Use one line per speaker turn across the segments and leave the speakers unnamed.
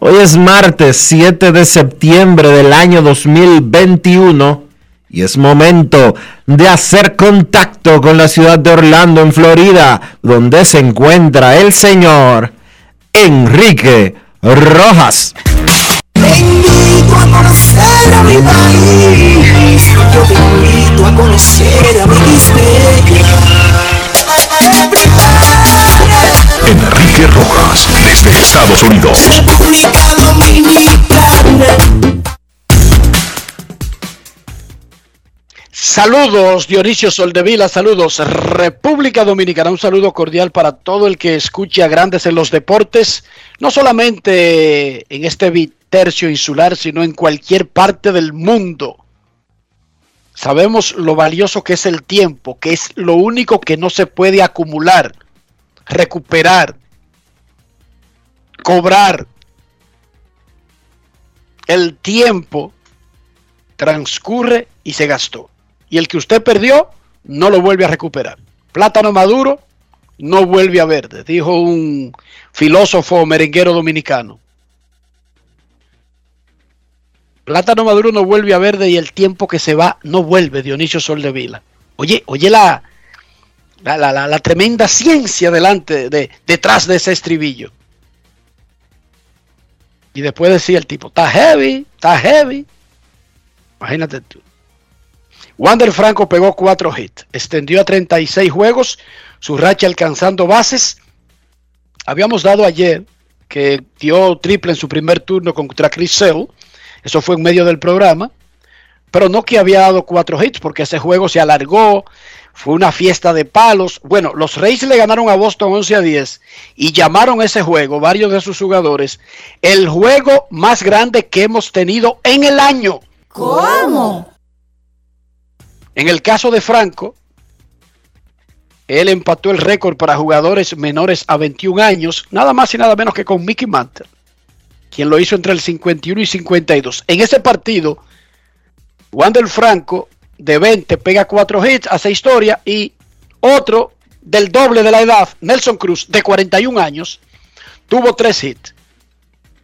Hoy es martes 7 de septiembre del año 2021 y es momento de hacer contacto con la ciudad de Orlando, en Florida, donde se encuentra el señor Enrique Rojas.
Te invito a conocer a mi país. Yo te invito a conocer a mi
Enrique Rojas, Estados Unidos.
República Dominicana.
Saludos Dionisio Soldevila, saludos República Dominicana, un saludo cordial para todo el que escuche a Grandes en los Deportes, no solamente en este tercio insular, sino en cualquier parte del mundo. Sabemos lo valioso que es el tiempo, que es lo único que no se puede acumular, recuperar, cobrar. El tiempo transcurre y se gastó. Y el que usted perdió, no lo vuelve a recuperar. Plátano maduro, no vuelve a verde, dijo un filósofo merenguero dominicano. Plátano maduro no vuelve a verde y el tiempo que se va no vuelve, Dionisio Soldevila. Oye, oye la, la, la, la, tremenda ciencia delante, de, detrás de ese estribillo. Y después decía el tipo, está heavy, está heavy. Imagínate tú. Wander Franco pegó cuatro hits, extendió a 36 juegos, su racha alcanzando bases. Habíamos dado ayer que dio triple en su primer turno contra Chris Sale. Eso fue en medio del programa. Pero no que había dado cuatro hits, porque ese juego se alargó. Fue una fiesta de palos. Bueno, los Rays le ganaron a Boston 11 a 10 y llamaron ese juego, varios de sus jugadores, el juego más grande que hemos tenido en el año.
¿Cómo?
En el caso de Franco, él empató el récord para jugadores menores a 21 años, nada más y nada menos que con Mickey Mantle, quien lo hizo entre el 51 y 52. En ese partido, Wander Franco de 20 pega 4 hits, hace historia, y otro del doble de la edad, Nelson Cruz, de 41 años, tuvo 3 hits,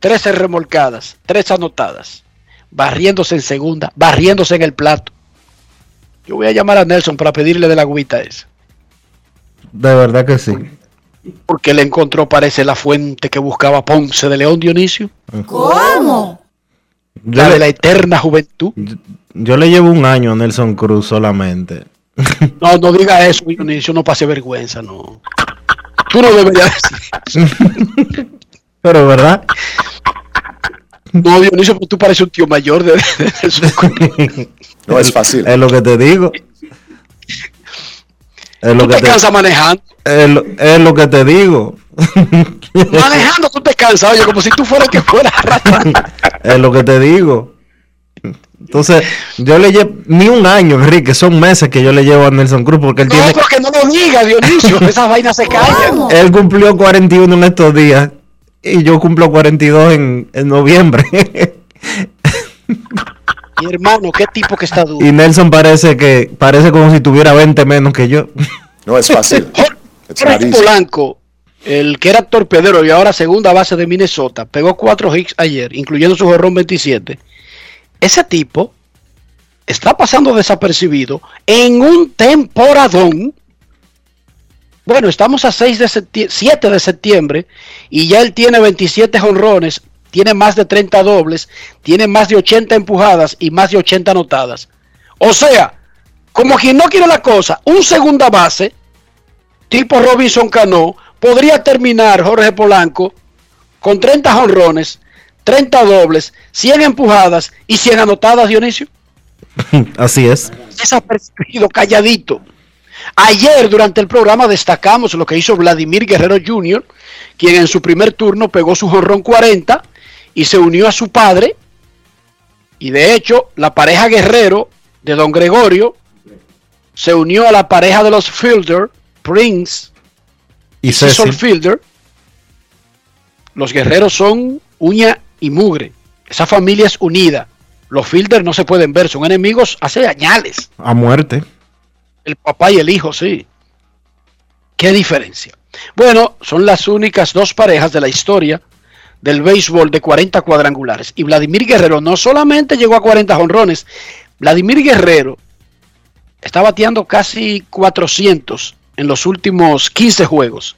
13 remolcadas, 3 anotadas, barriéndose en segunda, barriéndose en el plato. Yo voy a llamar a Nelson para pedirle de la agüita esa.
De verdad que sí.
Porque él encontró, parece, la fuente que buscaba Ponce de León Dionisio.
¿Cómo?
La de
le,
la eterna juventud.
Yo le llevo un año a Nelson Cruz solamente.
No, no diga eso, Dionisio, no pase vergüenza, no. Tú no deberías decir.
Pero verdad,
No, Dionisio, porque tú pareces un tío mayor de, de- su-
No es fácil.
es lo que te digo. Es lo
Tú
que
te
te,
cansas manejando.
es lo, es lo que te digo.
Manejando tú te cansas, oye, como si tú fueras que fuera arrastrando.
Es lo que te digo. Entonces, yo le llevo ni un año, Enrique, son meses que yo le llevo a Nelson Cruz porque él
No,
tiene
porque no lo diga, Dionisio, esas vainas se callan.
él cumplió 41 en estos días y yo cumplo 42 en, en noviembre.
Mi hermano, qué tipo que está duro.
y Nelson parece que parece como si tuviera 20 menos que yo.
No es fácil.
Jorge. Polanco, el que era torpedero y ahora segunda base de Minnesota, pegó cuatro hits ayer, incluyendo su jorrón 27. Ese tipo está pasando desapercibido en un temporadón. Bueno, estamos a 6 de septie- 7 de septiembre y ya él tiene 27 jonrones, tiene más de 30 dobles, tiene más de 80 empujadas y más de 80 anotadas. O sea, como quien no quiere la cosa, un segunda base, tipo Robinson Cano, podría terminar Jorge Polanco con 30 jonrones, 30 dobles, 100 empujadas y 100 anotadas, Dionisio.
Así es.
Desapercibido, calladito. Ayer durante el programa destacamos lo que hizo Vladimir Guerrero Jr., quien en su primer turno pegó su jonrón 40 y se unió a su padre. Y de hecho, la pareja Guerrero de Don Gregorio se unió a la pareja de los Fielder, Prince
Y
Cecil
Cecil.
Fielder, los guerreros son uña y mugre. Esa familia es unida. Los Fielder no se pueden ver, son enemigos hace añales.
a muerte.
El papá y el hijo, sí. ¿Qué diferencia? Bueno, son las únicas dos parejas de la historia del béisbol de 40 cuadrangulares. Y Vladimir Guerrero no solamente llegó a 40 jonrones, Vladimir Guerrero está bateando casi 400 en los últimos 15 juegos.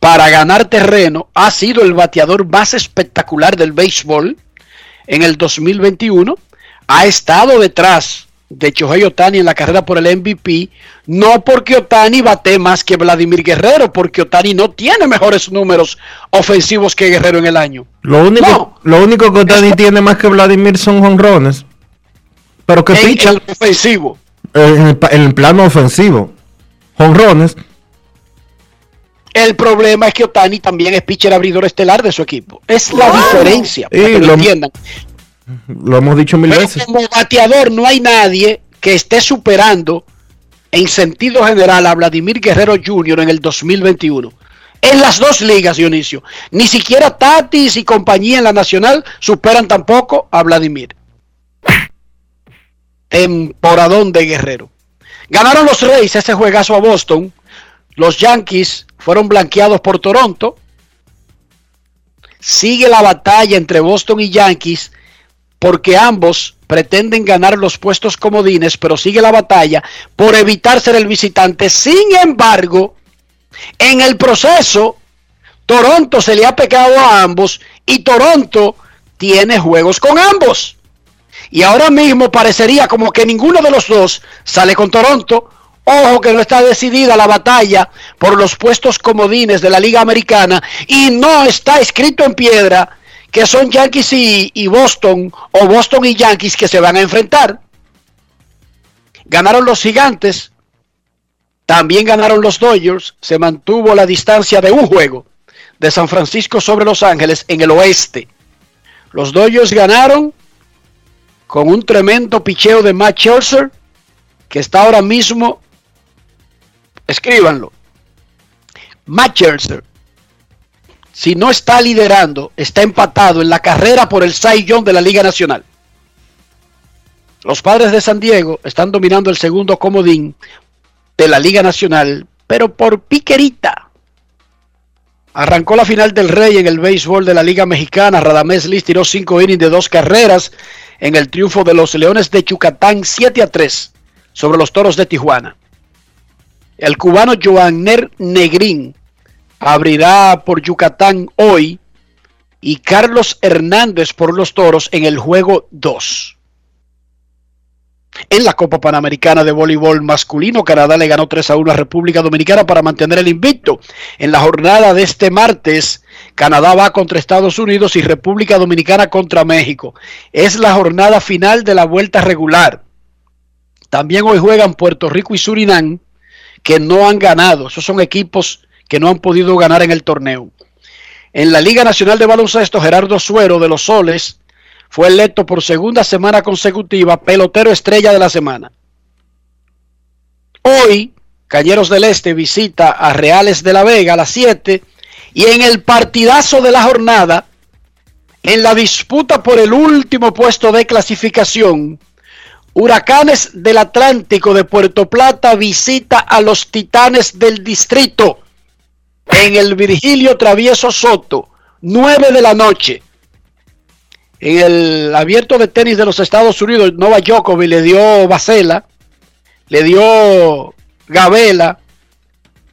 Para ganar terreno, ha sido el bateador más espectacular del béisbol en el 2021. Ha estado detrás de Shohei Otani en la carrera por el MVP, no porque Otani bate más que Vladimir Guerrero, porque Otani no tiene mejores números ofensivos que Guerrero en el año.
Lo único,
No.
lo único que Otani tiene más que Vladimir son jonrones. Pero que
En, el ofensivo.
en el, pa- en el plano ofensivo. Jonrones.
El problema es que Otani también es pitcher abridor estelar de su equipo. Es la diferencia, para
Y
que lo
lo-
entiendan.
Lo hemos dicho mil
Pero
veces.
como bateador no hay nadie que esté superando en sentido general a Vladimir Guerrero Jr. en el 2021. En las dos ligas, Dionisio. Ni siquiera Tatis y compañía en la nacional superan tampoco a Vladimir. Temporadón de Guerrero. Ganaron los Reyes ese juegazo a Boston. Los Yankees fueron blanqueados por Toronto. Sigue la batalla entre Boston y Yankees porque ambos pretenden ganar los puestos comodines, pero sigue la batalla por evitar ser el visitante. Sin embargo, en el proceso, Toronto se le ha pegado a ambos y Toronto tiene juegos con ambos. Y ahora mismo parecería como que ninguno de los dos sale con Toronto. Ojo que no está decidida la batalla por los puestos comodines de la Liga Americana y no está escrito en piedra que son Yankees y, Boston o Boston y Yankees que se van a enfrentar. Ganaron los gigantes, también ganaron los Dodgers, se mantuvo la distancia de un juego de San Francisco sobre Los Ángeles en el oeste. Los Dodgers ganaron con un tremendo picheo de Matt Scherzer, que está ahora mismo, escríbanlo, Matt si no está liderando, está empatado en la carrera por el Cy Young de la Liga Nacional. Los padres de San Diego están dominando el segundo comodín de la Liga Nacional, pero por piquerita. Arrancó la final del Rey en el béisbol de la Liga Mexicana. Radamés Liz tiró cinco innings de dos carreras en el triunfo de los Leones de Yucatán 7 a 3 sobre los Toros de Tijuana. El cubano Joanner Negrín abrirá por Yucatán hoy y Carlos Hernández por los Toros en el juego 2. En la Copa Panamericana de Voleibol Masculino, Canadá le ganó 3 a 1 a República Dominicana para mantener el invicto. En la jornada de este martes, Canadá va contra Estados Unidos y República Dominicana contra México. Es la jornada final de la vuelta regular. También hoy juegan Puerto Rico y Surinam, que no han ganado. Esos son equipos que no han podido ganar en el torneo. En la Liga Nacional de Baloncesto, Gerardo Suero de los Soles fue electo por segunda semana consecutiva pelotero estrella de la semana. Hoy, Cañeros del Este visita a Reales de la Vega a las 7 y en el partidazo de la jornada, en la disputa por el último puesto de clasificación, Huracanes del Atlántico de Puerto Plata visita a los Titanes del Distrito en el Virgilio Travieso Soto, 9 de la noche. En el abierto de tenis de los Estados Unidos, Nova Djokovic le dio Basela, le dio Gabela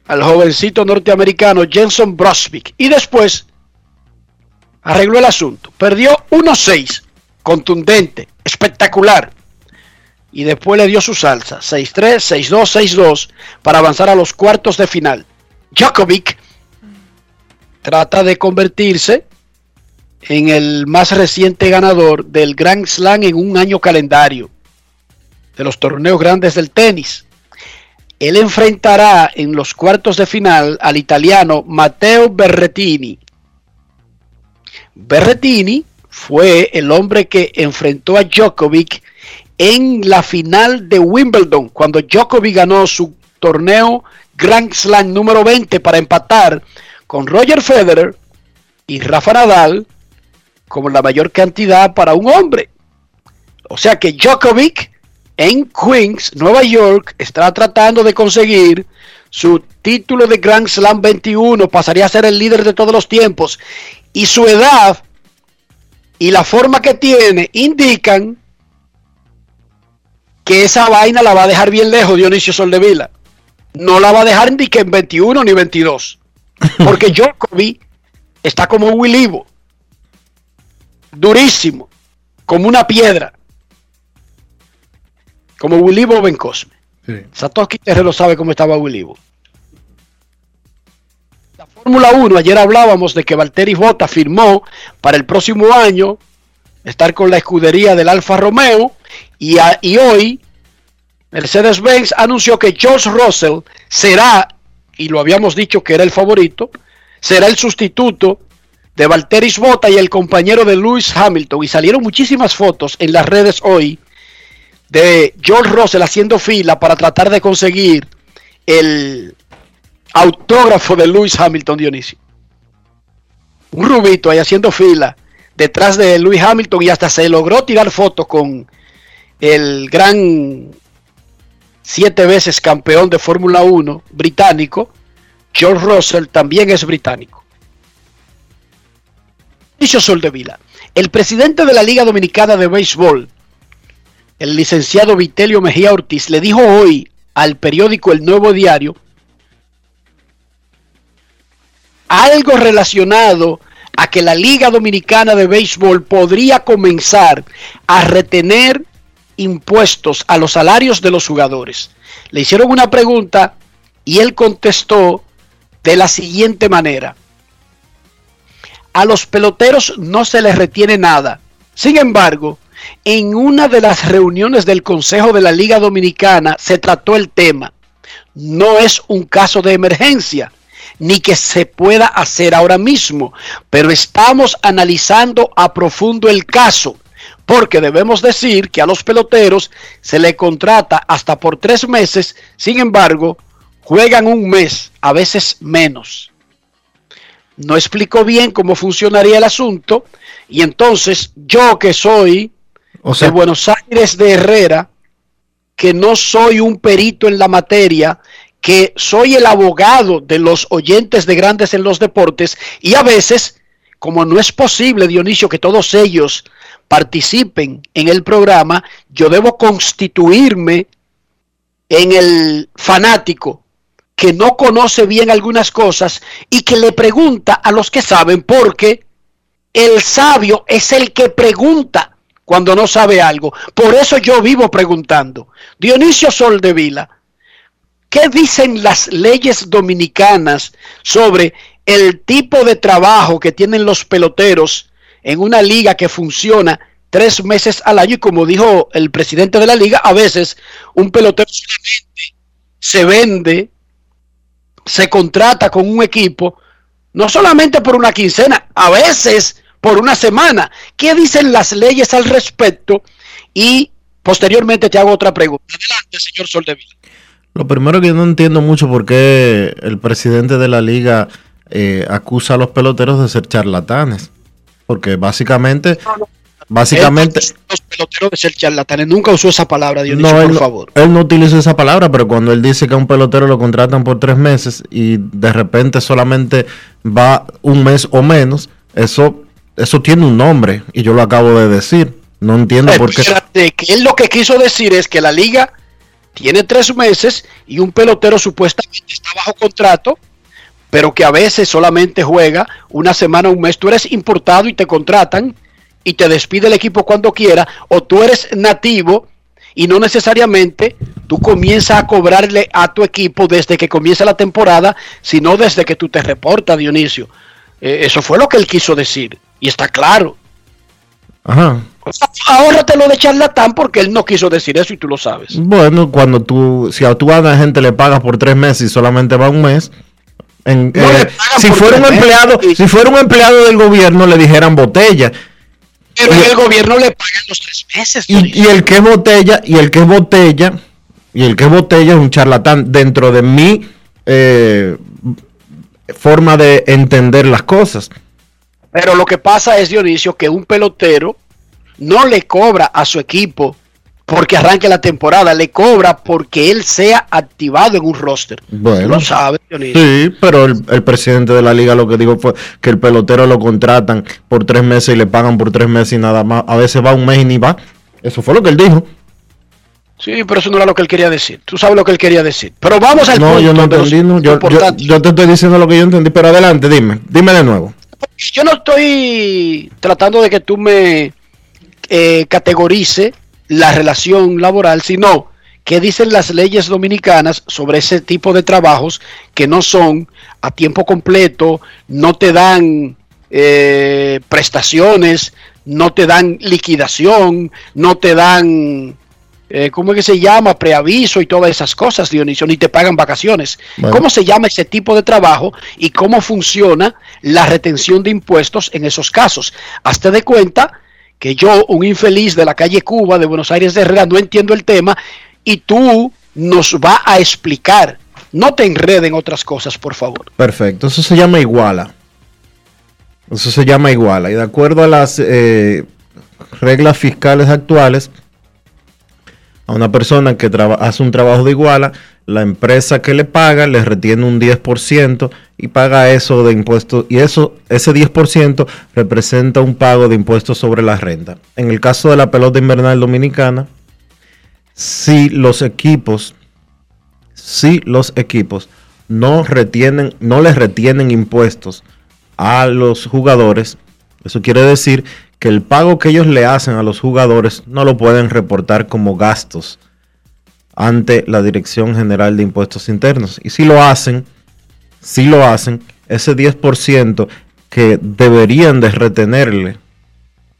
al jovencito norteamericano Jenson Brosvik y después arregló el asunto. Perdió 1-6, contundente, espectacular. Y después le dio su salsa, 6-3, 6-2, 6-2, para avanzar a los cuartos de final. Djokovic trata de convertirse en el más reciente ganador del Grand Slam en un año calendario de los torneos grandes del tenis. Él enfrentará en los cuartos de final al italiano Matteo Berrettini. Berrettini fue el hombre que enfrentó a Djokovic en la final de Wimbledon, cuando Djokovic ganó su torneo Grand Slam número 20 para empatar con Roger Federer y Rafa Nadal como la mayor cantidad para un hombre. O sea que Djokovic en Queens, Nueva York, está tratando de conseguir su título de Grand Slam 21, pasaría a ser el líder de todos los tiempos. Y su edad y la forma que tiene indican que esa vaina la va a dejar bien lejos Dionisio Soldevila. No la va a dejar ni que en 21 ni 22. Porque Djokovic está como un Willibo. Durísimo. Como una piedra. Como Willibo Ben Cosme.
Sí.
Satoshi Terrero sabe cómo estaba Willibo. La Fórmula 1, ayer hablábamos de que Valtteri Bota firmó para el próximo año estar con la escudería del Alfa Romeo y, y hoy Mercedes-Benz anunció que George Russell será, y lo habíamos dicho que era el favorito, será el sustituto de Valtteri Bota y el compañero de Lewis Hamilton. Y salieron muchísimas fotos en las redes hoy de George Russell haciendo fila para tratar de conseguir el autógrafo de Lewis Hamilton, Dionisio. Un rubito ahí haciendo fila detrás de Lewis Hamilton y hasta se logró tirar foto con el gran siete veces campeón de Fórmula 1 británico, George Russell también es británico. Dicho Soldevila, el presidente de la Liga Dominicana de Béisbol, el licenciado Vitelio Mejía Ortiz, le dijo hoy al periódico El Nuevo Diario algo relacionado a que la Liga Dominicana de Béisbol podría comenzar a retener impuestos a los salarios de los jugadores. Le hicieron una pregunta y él contestó de la siguiente manera. A los peloteros no se les retiene nada. Sin embargo, en una de las reuniones del Consejo de la Liga Dominicana se trató el tema. No es un caso de emergencia, ni que se pueda hacer ahora mismo, pero estamos analizando a profundo el caso, porque debemos decir que a los peloteros se le contrata hasta por tres meses, sin embargo, juegan un mes, a veces menos. No explicó bien cómo funcionaría el asunto, y entonces yo que soy
O
de Buenos Aires de Herrera, que no soy un perito en la materia, que soy el abogado de los oyentes de grandes en los deportes y a veces, como no es posible, Dionisio, que todos ellos participen en el programa, yo debo constituirme en el fanático que no conoce bien algunas cosas y que le pregunta a los que saben, porque el sabio es el que pregunta cuando no sabe algo. Por eso yo vivo preguntando. Dionisio Soldevila, ¿qué dicen las leyes dominicanas sobre el tipo de trabajo que tienen los peloteros en una liga que funciona tres meses al año? Y como dijo el presidente de la liga, a veces un pelotero solamente se vende se contrata con un equipo, no solamente por una quincena, a veces por una semana. ¿Qué dicen las leyes al respecto? Y posteriormente te hago otra pregunta. Adelante, señor Soldevila.
Lo primero que yo no entiendo mucho por qué el presidente de la liga eh, acusa a los peloteros de ser charlatanes. Porque básicamente, básicamente...
Los peloteros de ser charlatanes. Nunca usó esa palabra, Dionisio,
no,
por
él,
favor.
él no utilizó esa palabra, pero cuando él dice que a un pelotero lo contratan por tres meses y de repente solamente va un mes o menos, eso, eso tiene un nombre y yo lo acabo de decir. No entiendo por qué.
Espérate, que él lo que quiso decir es que la liga tiene tres meses y un pelotero supuestamente está bajo contrato, pero que a veces solamente juega una semana, un mes. Tú eres importado y te contratan y te despide el equipo cuando quiera, o tú eres nativo y no necesariamente tú comienzas a cobrarle a tu equipo desde que comienza la temporada, sino desde que tú te reportas, Dionisio. Eh, eso fue lo que él quiso decir y está claro.
Ajá.
Ahórrate lo de charlatán porque él no quiso decir eso y tú lo sabes.
Bueno, cuando tú, si a la gente le pagas por tres meses y solamente va un mes, en-
No le
eh, si fuera un empleado, si fuera un empleado del gobierno le dijeran botella.
Pero
Y-
el gobierno le pagan los tres meses.
Y el que es botella, y el que es botella, y el que es botella es un charlatán dentro de mi eh, forma de entender las cosas.
Pero lo que pasa es, Dionisio, que un pelotero no le cobra a su equipo porque arranque la temporada, le cobra porque él sea activado en un roster.
Bueno.
Lo sabes, Dionisio.
Sí, pero el, el presidente de la liga lo que dijo fue que el pelotero lo contratan por tres meses y le pagan por tres meses y nada más. A veces va un mes y ni va. Eso fue lo que él dijo.
Sí, pero eso no era lo que él quería decir. Tú sabes lo que él quería decir. Pero vamos al
No,
punto
yo no entendí. no. Yo, yo te estoy diciendo lo que yo entendí, pero adelante, dime. Dime de nuevo.
Yo no estoy tratando de que tú me eh, categorice la relación laboral, sino que dicen las leyes dominicanas sobre ese tipo de trabajos que no son a tiempo completo, no te dan eh, prestaciones, no te dan liquidación, no te dan, eh, ¿cómo es que se llama? Preaviso y todas esas cosas, Dionisio, ni te pagan vacaciones.
Bueno.
¿Cómo se llama ese tipo de trabajo y cómo funciona la retención de impuestos en esos casos? Hazte de cuenta que yo, un infeliz de la calle Cuba, de Buenos Aires de Herrera, no entiendo el tema y tú nos va a explicar. No te enreden otras cosas, por favor.
Perfecto, eso se llama iguala. Eso se llama iguala. Y de acuerdo a las eh, reglas fiscales actuales, a una persona que hace un trabajo de iguala, la empresa que le paga le retiene un 10% y paga eso de impuestos. Y eso, ese 10% representa un pago de impuestos sobre la renta. En el caso de la pelota invernal dominicana, si los equipos si los equipos no retienen, no les retienen impuestos a los jugadores, eso quiere decir que el pago que ellos le hacen a los jugadores no lo pueden reportar como gastos ante la Dirección General de Impuestos Internos. Y si lo hacen, si lo hacen, ese 10% que deberían de retenerle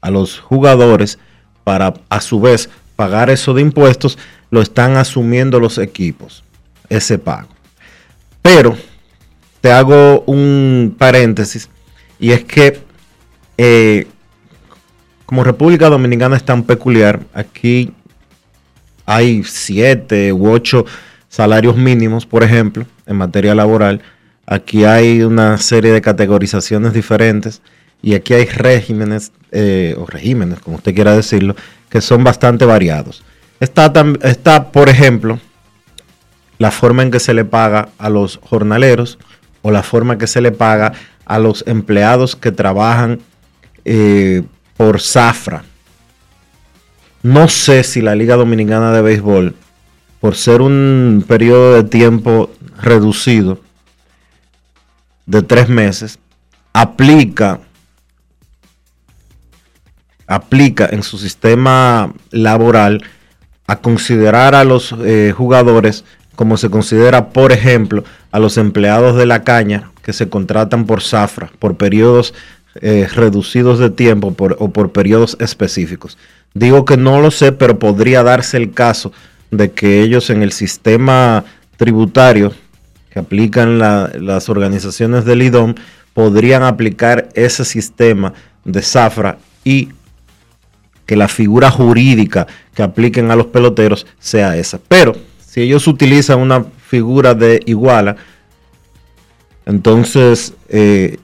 a los jugadores para a su vez pagar eso de impuestos, lo están asumiendo los equipos, ese pago. Pero te hago un paréntesis y es que eh, como República Dominicana es tan peculiar, aquí hay siete u ocho salarios mínimos, por ejemplo, en materia laboral. Aquí hay una serie de categorizaciones diferentes y aquí hay regímenes, eh, o regímenes, como usted quiera decirlo, que son bastante variados. Está, está, por ejemplo, la forma en que se le paga a los jornaleros o la forma que se le paga a los empleados que trabajan eh, por zafra. No sé si la Liga Dominicana de Béisbol, por ser un periodo de tiempo reducido de tres meses, aplica aplica en su sistema laboral a considerar a los eh, jugadores como se considera, por ejemplo, a los empleados de la caña que se contratan por zafra, por periodos eh, reducidos de tiempo o por periodos específicos. Digo que no lo sé, pero podría darse el caso de que ellos en el sistema tributario que aplican la- las organizaciones del IDOM podrían aplicar ese sistema de zafra y que la figura jurídica que apliquen a los peloteros sea esa. Pero si ellos utilizan una figura de iguala, entonces eh,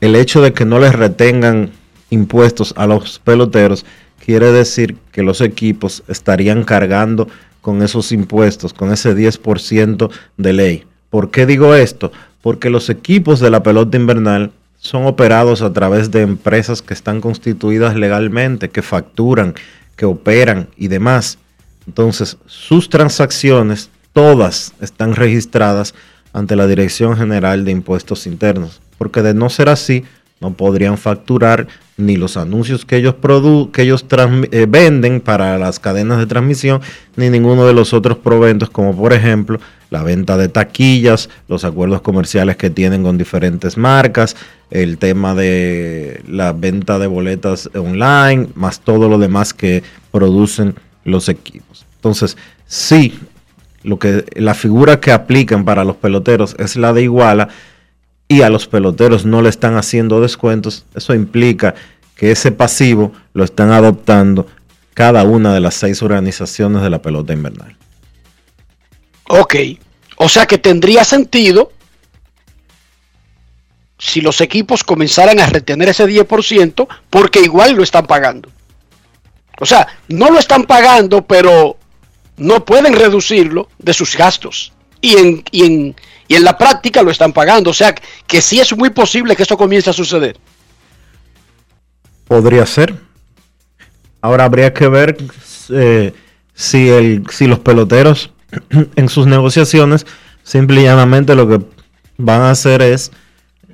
el hecho de que no les retengan impuestos a los peloteros quiere decir que los equipos estarían cargando con esos impuestos, con ese 10% de ley. ¿Por qué digo esto? Porque los equipos de la pelota invernal son operados a través de empresas que están constituidas legalmente, que facturan, que operan y demás. Entonces, sus transacciones, todas están registradas ante la Dirección General de Impuestos Internos. Porque de no ser así, no podrían facturar ni los anuncios que ellos, produ que ellos eh, venden para las cadenas de transmisión, ni ninguno de los otros proventos, como por ejemplo la venta de taquillas, los acuerdos comerciales que tienen con diferentes marcas, el tema de la venta de boletas online, más todo lo demás que producen los equipos. Entonces, sí, lo que la figura que aplican para los peloteros es la de iguala y a los peloteros no le están haciendo descuentos, eso implica que ese pasivo lo están adoptando cada una de las seis organizaciones de la pelota invernal.
Ok. O sea que tendría sentido si los equipos comenzaran a retener ese 10% porque igual lo están pagando. O sea, no lo están pagando, pero no pueden reducirlo de sus gastos. Y en, y en, y en la práctica lo están pagando. O sea, que sí es muy posible que esto comience a suceder.
Podría ser. Ahora habría que ver eh, si, el, si los peloteros en sus negociaciones simple y llanamente lo que van a hacer es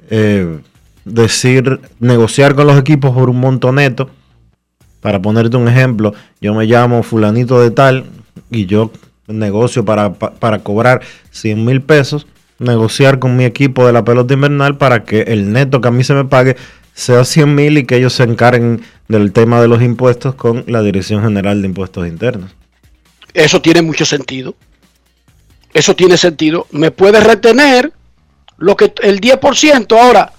eh, decir, negociar con los equipos por un monto neto. Para ponerte un ejemplo, yo me llamo fulanito de tal y yo negocio para, pa- para cobrar 100 mil pesos, negociar con mi equipo de la pelota invernal para que el neto que a mí se me pague sea 100 mil y que ellos se encarguen del tema de los impuestos con la Dirección General de Impuestos Internos.
Eso tiene mucho sentido. Eso tiene sentido. Me puede retener lo que el 10% ahora,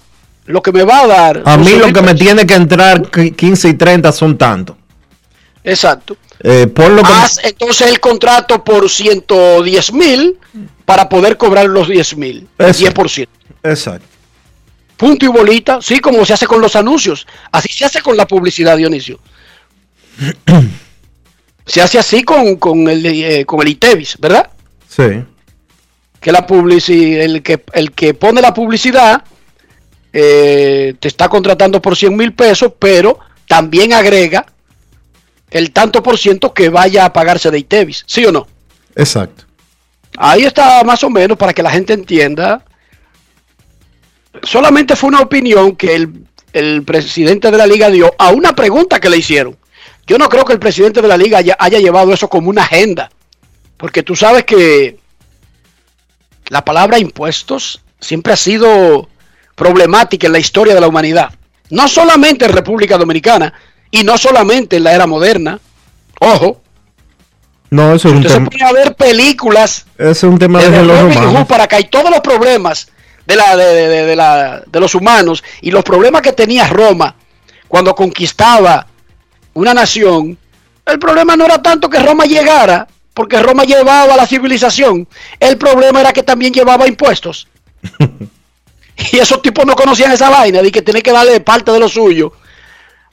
lo que me va a dar.
A mí
12
lo que me tiene que entrar qui- 15 y 30 son tantos.
Exacto.
Eh, por lo que...
Haz entonces el contrato por 110 mil para poder cobrar los 10 mil.
Eso.
10%.
Exacto.
Punto y bolita, sí, como se hace con los anuncios. Así se hace con la publicidad, Dionisio. se hace así con, con el, eh, con el ITEVIS, ¿verdad?
Sí.
que la publicidad, el que, el que pone la publicidad eh, te está contratando por 100 mil pesos, pero también agrega el tanto por ciento que vaya a pagarse de ITEVIS, ¿sí o no?
Exacto.
Ahí está más o menos para que la gente entienda. Solamente fue una opinión que el, presidente de la liga dio a una pregunta que le hicieron. Yo no creo que el presidente de la liga haya, haya llevado eso como una agenda. Porque tú sabes que la palabra impuestos siempre ha sido problemática en la historia de la humanidad. No solamente en República Dominicana y no solamente en la era moderna. Ojo,
No, eso es un tema.
pone a ver películas
es un tema de romanos.
para acá y todos los problemas de, la, de, de- de- de la, de los humanos y los problemas que tenía Roma cuando conquistaba una nación, el problema no era tanto que Roma llegara, porque Roma llevaba la civilización, el problema era que también llevaba impuestos. y esos tipos no conocían esa vaina, de que tiene que darle parte de lo suyo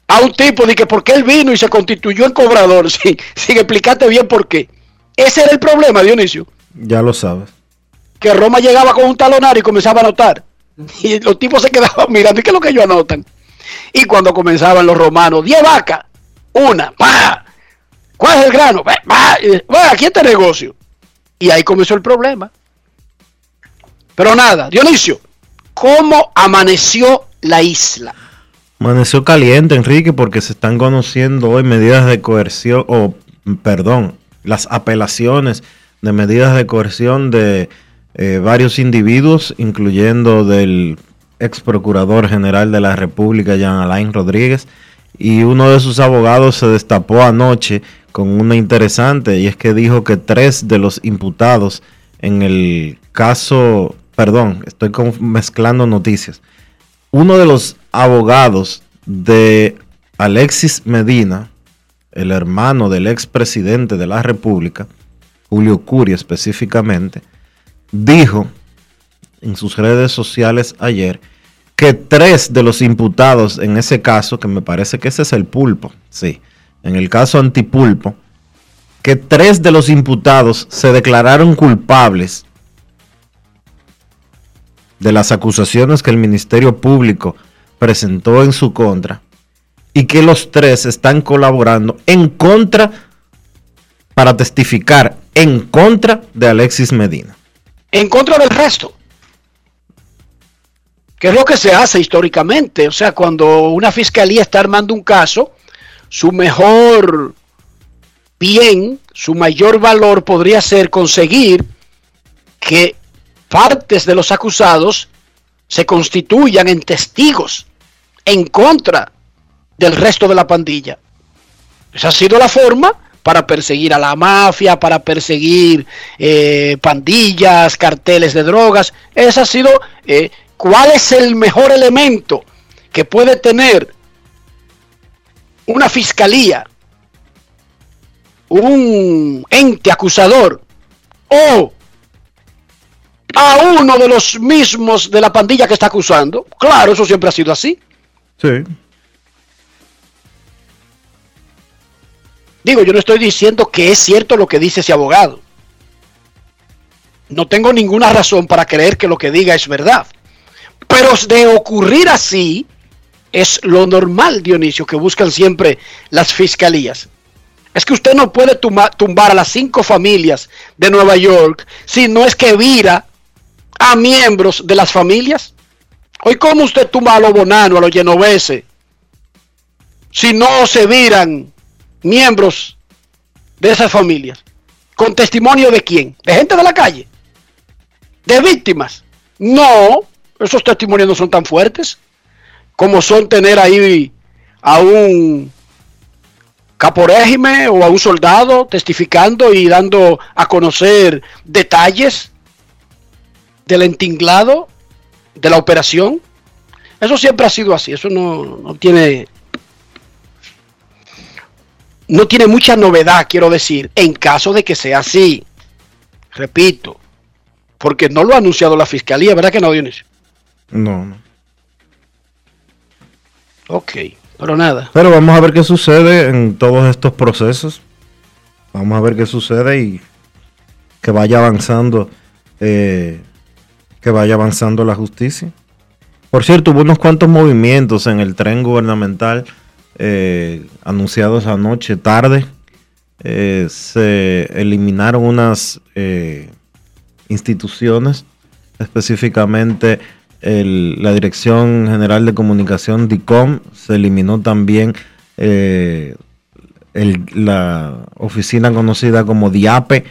a un tipo de que porque él vino y se constituyó en cobrador, sin, sin explicarte bien por qué. Ese era el problema, Dionisio
Ya lo sabes.
que Roma llegaba con un talonario y comenzaba a anotar. Y los tipos se quedaban mirando, ¿y qué es lo que ellos anotan? Y cuando comenzaban los romanos, 10 vacas, una, pa, ¿cuál es el grano? Pa, pa, y, bueno, aquí está el negocio. Y ahí comenzó el problema. Pero nada, Dionisio, ¿cómo amaneció la isla?
Amaneció caliente, Enrique, porque se están conociendo hoy medidas de coerción, o perdón, las apelaciones de medidas de coerción de eh, varios individuos, incluyendo del ex procurador general de la República, Jean Alain Rodríguez, y uno de sus abogados se destapó anoche con una interesante, y es que dijo que tres de los imputados en el caso perdón, estoy mezclando noticias. Uno de los abogados de Alexis Medina, el hermano del expresidente de la República, Julio Curi específicamente, dijo en sus redes sociales ayer que tres de los imputados en ese caso, que me parece que ese es el pulpo, sí, en el caso antipulpo, que tres de los imputados se declararon culpables de las acusaciones que el Ministerio Público presentó en su contra y que los tres están colaborando en contra para testificar en contra de Alexis Medina.
en contra del resto. Que es lo que se hace históricamente. O sea, cuando una fiscalía está armando un caso, su mejor bien, su mayor valor podría ser conseguir que partes de los acusados se constituyan en testigos en contra del resto de la pandilla. Esa ha sido la forma para perseguir a la mafia, para perseguir eh, pandillas, carteles de drogas. Esa ha sido eh, cuál es el mejor elemento que puede tener una fiscalía, un ente acusador o a uno de los mismos de la pandilla que está acusando. Claro, eso siempre ha sido así.
Sí.
Digo, yo no estoy diciendo que es cierto lo que dice ese abogado. No tengo ninguna razón para creer que lo que diga es verdad. Pero de ocurrir así, es lo normal, Dionisio, que buscan siempre las fiscalías. Es que usted no puede tumbar a las cinco familias de Nueva York si no es que vira a miembros de las familias. Hoy, ¿cómo usted tumba a los bonanos, a los genoveses, si no se viran miembros de esas familias? ¿Con testimonio de quién? ¿De gente de la calle? ¿De víctimas? No, esos testimonios no son tan fuertes como son tener ahí a un caporégime o a un soldado testificando y dando a conocer detalles del entinglado de la operación. Eso siempre ha sido así, eso no, no tiene no tiene mucha novedad, quiero decir, en caso de que sea así. Repito, porque no lo ha anunciado la fiscalía, ¿verdad que no, Dionisio?
No, no.
Ok, pero nada.
Pero vamos a ver qué sucede en todos estos procesos. Vamos a ver qué sucede y que vaya avanzando, eh, que vaya avanzando la justicia. Por cierto, hubo unos cuantos movimientos en el tren gubernamental eh, anunciados anoche tarde. Eh, se eliminaron unas eh, instituciones, específicamente la Dirección General de Comunicación, DICOM, se eliminó también la oficina conocida como DIAPE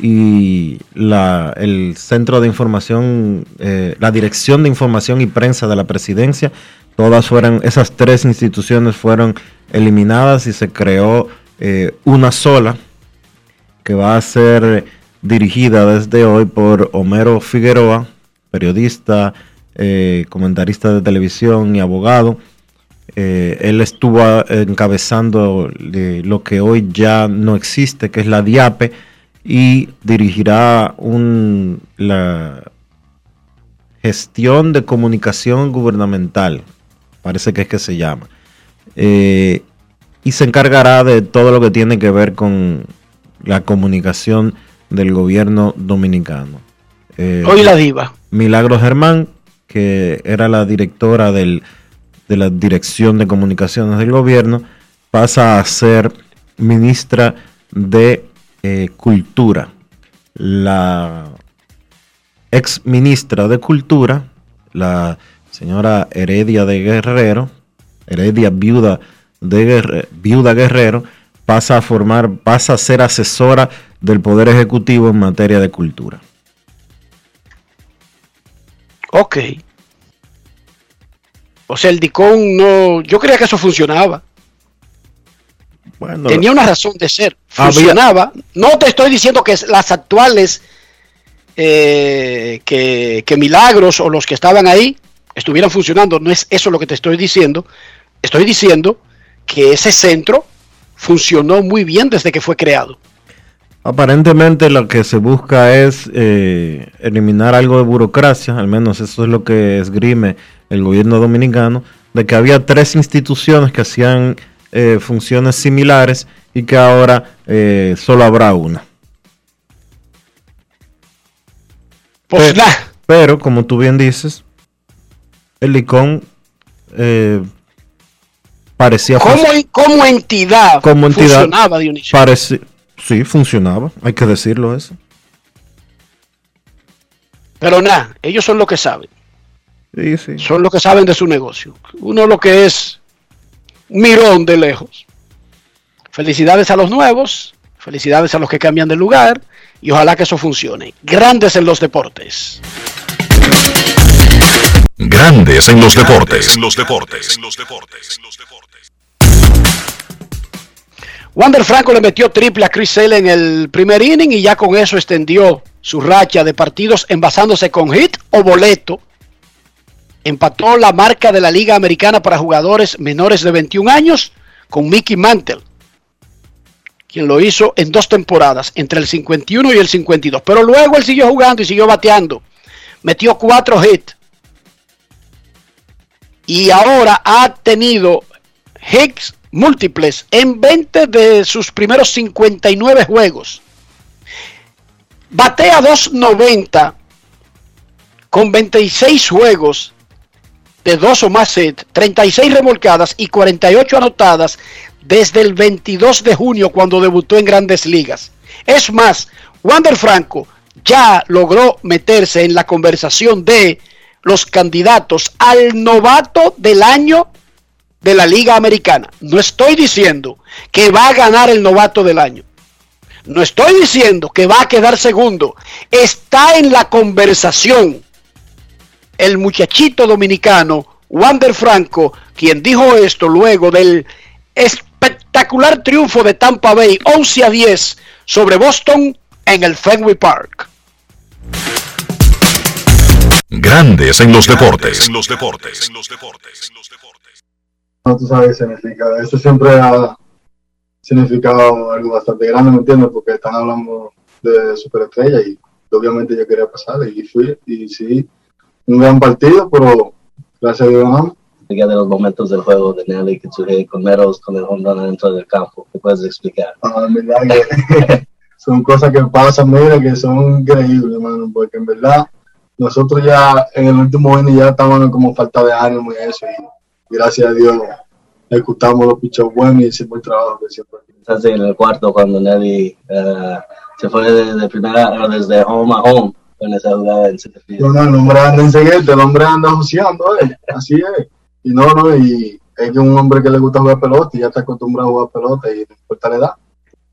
y la, el Centro de Información, eh, la Dirección de Información y Prensa de la Presidencia. Todas fueron, esas tres instituciones fueron eliminadas y se creó eh, una sola que va a ser dirigida desde hoy por Homero Figueroa, periodista, eh, comentarista de televisión y abogado. Él estuvo encabezando lo que hoy ya no existe, que es la DIAPE, y dirigirá un, la gestión de comunicación gubernamental, parece que es que se llama. Eh, y se encargará de todo lo que tiene que ver con la comunicación del gobierno dominicano. Eh,
Hoy la diva.
Milagro Germán, que era la directora del- de la Dirección de Comunicaciones del Gobierno, pasa a ser ministra de eh, Cultura. La ex ministra de Cultura, la señora Heredia de Guerrero, Heredia viuda de Guerre- viuda Guerrero, pasa a formar, pasa a ser asesora del Poder Ejecutivo en materia de cultura.
Ok. O sea, el DICON no. Yo creía que eso funcionaba.
Bueno,
Tenía una razón de ser.
Había-
Funcionaba. No te estoy diciendo que las actuales eh, que, que Milagros o los que estaban ahí estuvieran funcionando. No es eso lo que te estoy diciendo. Estoy diciendo que ese centro funcionó muy bien desde que fue creado.
Aparentemente lo que se busca es eh, eliminar algo de burocracia, al menos eso es lo que esgrime el gobierno dominicano, de que había tres instituciones que hacían eh, funciones similares y que ahora eh, solo habrá una.
Pues
pero,
nah,
pero, como tú bien dices, el licón eh, parecía
como, como entidad,
como entidad
funcionaba Dionisio.
parece- sí funcionaba, hay que decirlo eso.
Pero nada, ellos son los que saben.
Sí, sí.
son los que saben de su negocio. Uno lo que es mirón de lejos. Felicidades a los nuevos, felicidades a los que cambian de lugar y ojalá que eso funcione. Grandes en los deportes.
Grandes en los deportes. En los deportes. En los deportes.
Wander Franco le metió triple a Chris Sale en el primer inning y ya con eso extendió su racha de partidos envasándose con hit o boleto. Empató la marca de la Liga Americana para jugadores menores de 21 años con Mickey Mantle, quien lo hizo en dos temporadas, entre el 51 y el 52. Pero luego él siguió jugando y siguió bateando. Metió cuatro hits. Y ahora ha tenido hits múltiples en 20 de sus primeros 59 juegos. Batea 290 con 26 juegos de dos o más sets, 36 remolcadas y 48 anotadas desde el 22 de junio cuando debutó en grandes ligas. Es más, Wander Franco ya logró meterse en la conversación de los candidatos al novato del año de la Liga Americana. No estoy diciendo que va a ganar el novato del año. No estoy diciendo que va a quedar segundo. Está en la conversación el muchachito dominicano Wander Franco, quien dijo esto luego del espectacular triunfo de Tampa Bay 11 a 10 sobre Boston en el Fenway Park.
Grandes en los deportes. En los deportes. En los deportes.
no tú sabes qué significa. Eso siempre ha significado algo bastante grande, ¿me entiendes? Porque están hablando de superestrella y obviamente yo quería pasar y fui. Y sí, un gran partido, pero gracias a Dios ganamos.
de los momentos del juego de Nelly Kitsuhei con Meadows con el home run dentro del campo. ¿Qué puedes explicar?
Ah, en verdad que son cosas que pasan, mira, que son increíbles, hermano, porque en verdad nosotros ya en el último inning ya estábamos como falta de ánimo y eso, y gracias a Dios ejecutamos los pichos buenos y hicimos el trabajo que siempre.
Estás en el cuarto cuando Nelly eh, se fue de, de primera, desde home a home con esa jugada center field.
No, no, el hombre anda en ceguete, el hombre anda joseando, eh, así es. Y no, no, y es que un hombre que le gusta jugar pelota y ya está acostumbrado a jugar pelota y no importa la edad.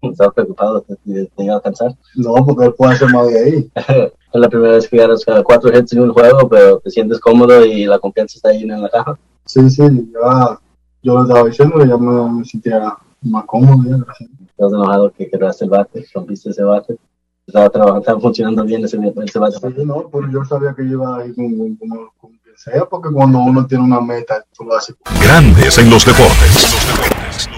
¿Estás preocupado que te, iba a alcanzar?
No, porque él puede hacer más de ahí.
Es la primera vez que ganas cuatro hits en un juego, pero te sientes cómodo y la confianza está ahí en la caja.
Sí, sí, ya, yo lo estaba diciendo, ya me, me sentía más cómodo. Ya, gracias.
Estás enojado que quebraste el bate, rompiste ese bate. Estaba, trabajando, estaba funcionando bien ese, ese bate.
Sí, no, pero yo sabía que iba a ir con, con, con, con quien sea, porque cuando uno tiene una meta, tú lo haces.
Grandes en los deportes. Los deportes.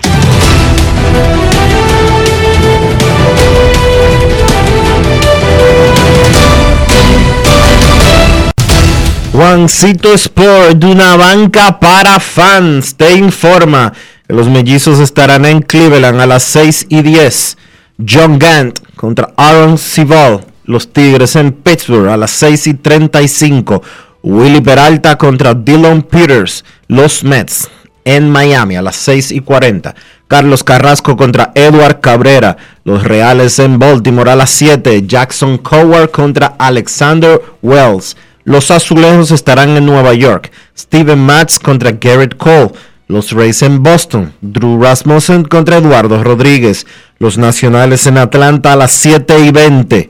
Juancito Sport, de una banca para fans, te informa que los mellizos estarán en Cleveland a las 6 y 10. John Gant contra Aaron Civil, los Tigres en Pittsburgh a las 6 y 35. Willy Peralta contra Dylan Peters, los Mets en Miami a las 6 y 40. Carlos Carrasco contra Edward Cabrera, los Reales en Baltimore a las 7. Jackson Coward contra Alexander Wells. Los azulejos estarán en Nueva York. Steven Matz contra Garrett Cole. Los Rays en Boston. Drew Rasmussen contra Eduardo Rodríguez. Los Nacionales en Atlanta a las 7 y 20.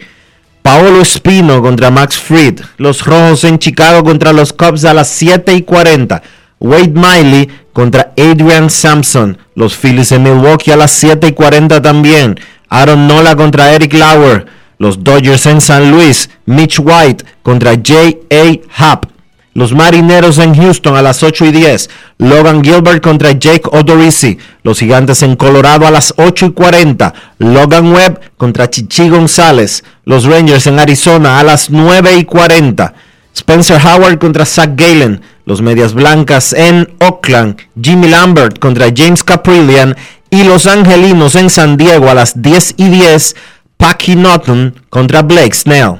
Paolo Espino contra Max Fried. Los Rojos en Chicago contra los Cubs a las 7 y 40. Wade Miley contra Adrian Sampson. Los Phillies en Milwaukee a las 7 y 40 también. Aaron Nola contra Eric Lauer. Los Dodgers en San Luis, Mitch White contra J.A. Happ. Los Marineros en Houston a las 8 y 10. Logan Gilbert contra Jake Odorizzi. Los Gigantes en Colorado a las 8 y 40. Logan Webb contra Chichi González. Los Rangers en Arizona a las 9 y 40. Spencer Howard contra Zach Galen. Los Medias Blancas en Oakland. Jimmy Lambert contra James Caprillian. Y Los Angelinos en San Diego a las 10 y 10. Packy Norton contra Blake Snell.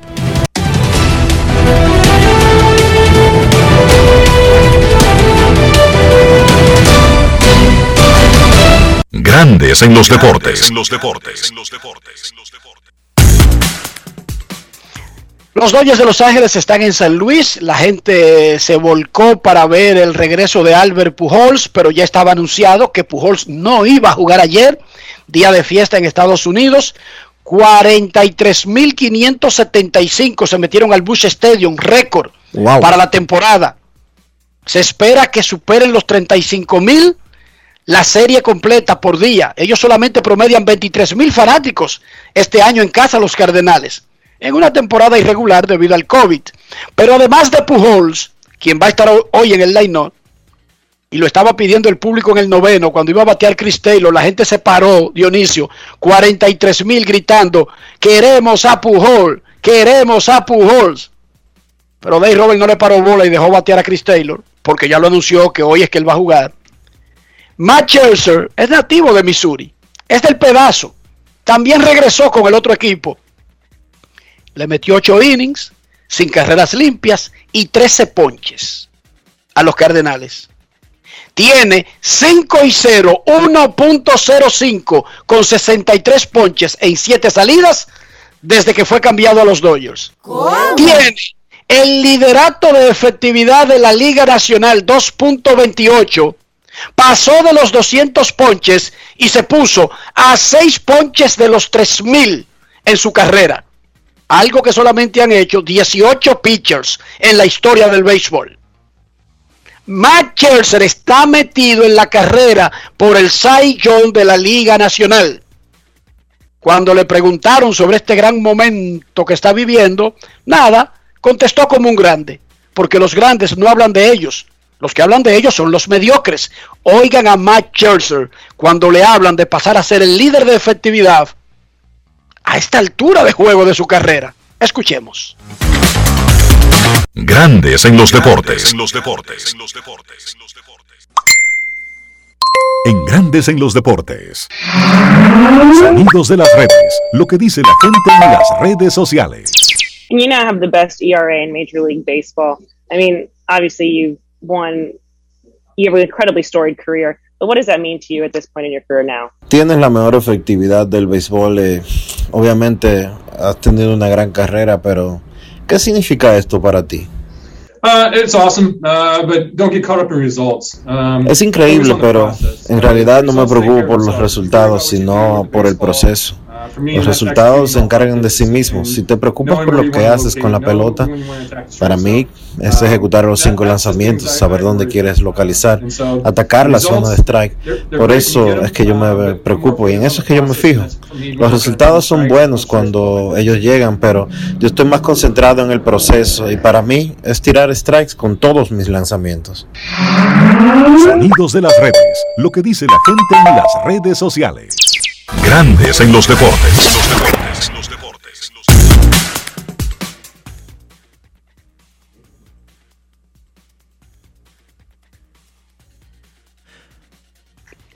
Grandes en los deportes.
Los Dodgers de Los Ángeles están en San Luis. La gente se volcó para ver el regreso de Albert Pujols, pero ya estaba anunciado que Pujols no iba a jugar ayer, día de fiesta en Estados Unidos. 43.575 se metieron al Bush Stadium, récord
Wow.
para la temporada. Se espera que superen los 35.000 la serie completa por día. Ellos solamente promedian 23.000 fanáticos este año en casa los Cardenales, en una temporada irregular debido al COVID. Pero además de Pujols, quien va a estar ho- hoy en el line y lo estaba pidiendo el público en el noveno, cuando iba a batear Chris Taylor, la gente se paró, Dionisio, 43 mil gritando, queremos a Pujols, queremos a Pujols. Pero Dave Robert no le paró bola y dejó batear a Chris Taylor, porque ya lo anunció que hoy es que él va a jugar. Matt Scherzer es nativo de Missouri, es del pedazo. También regresó con el otro equipo. Le metió 8 innings, sin carreras limpias y 13 ponches a los Cardenales. Tiene 5 y 0, 1.05 con 63 ponches en 7 salidas desde que fue cambiado a los Dodgers. Tiene el liderato de efectividad de la Liga Nacional 2.28 pasó de los 200 ponches y se puso a 6 ponches de los 3000 en su carrera. Algo que solamente han hecho 18 pitchers en la historia del béisbol. Matt Scherzer está metido en la carrera por el Cy Young de la Liga Nacional. Cuando le preguntaron sobre este gran momento que está viviendo, nada, contestó como un grande, porque los grandes no hablan de ellos, los que hablan de ellos son los mediocres. Oigan a Matt Scherzer cuando le hablan de pasar a ser el líder de efectividad a esta altura de juego de su carrera. Escuchemos.
Grandes en los deportes. En Grandes en los deportes. Sonidos de las redes. Lo que dice la gente en las redes sociales.
And you now have the best ERA in Major League Baseball. I mean, obviously you've won, you have an incredibly storied career, but what does that mean to you at this point in your career now?
Tienes la mejor efectividad del béisbol. eh, obviamente has tenido una gran carrera, pero ¿qué significa esto para ti?
Uh, it's awesome, uh, but don't get caught up in results. Um,
Es increíble, pero en realidad no me preocupo
care
por los resultados, sino por el proceso. Los resultados se encargan de sí mismos. Si te preocupas por lo que haces con la pelota, para mí es ejecutar los cinco lanzamientos, saber dónde quieres localizar, atacar la zona de strike. Por eso es que yo me preocupo y en eso es que yo me fijo. Los resultados son buenos cuando ellos llegan, pero yo estoy más concentrado en el proceso y para mí es tirar strikes con todos mis lanzamientos.
Sonidos de las redes. Lo que dice la gente en las redes sociales. Grandes en los deportes.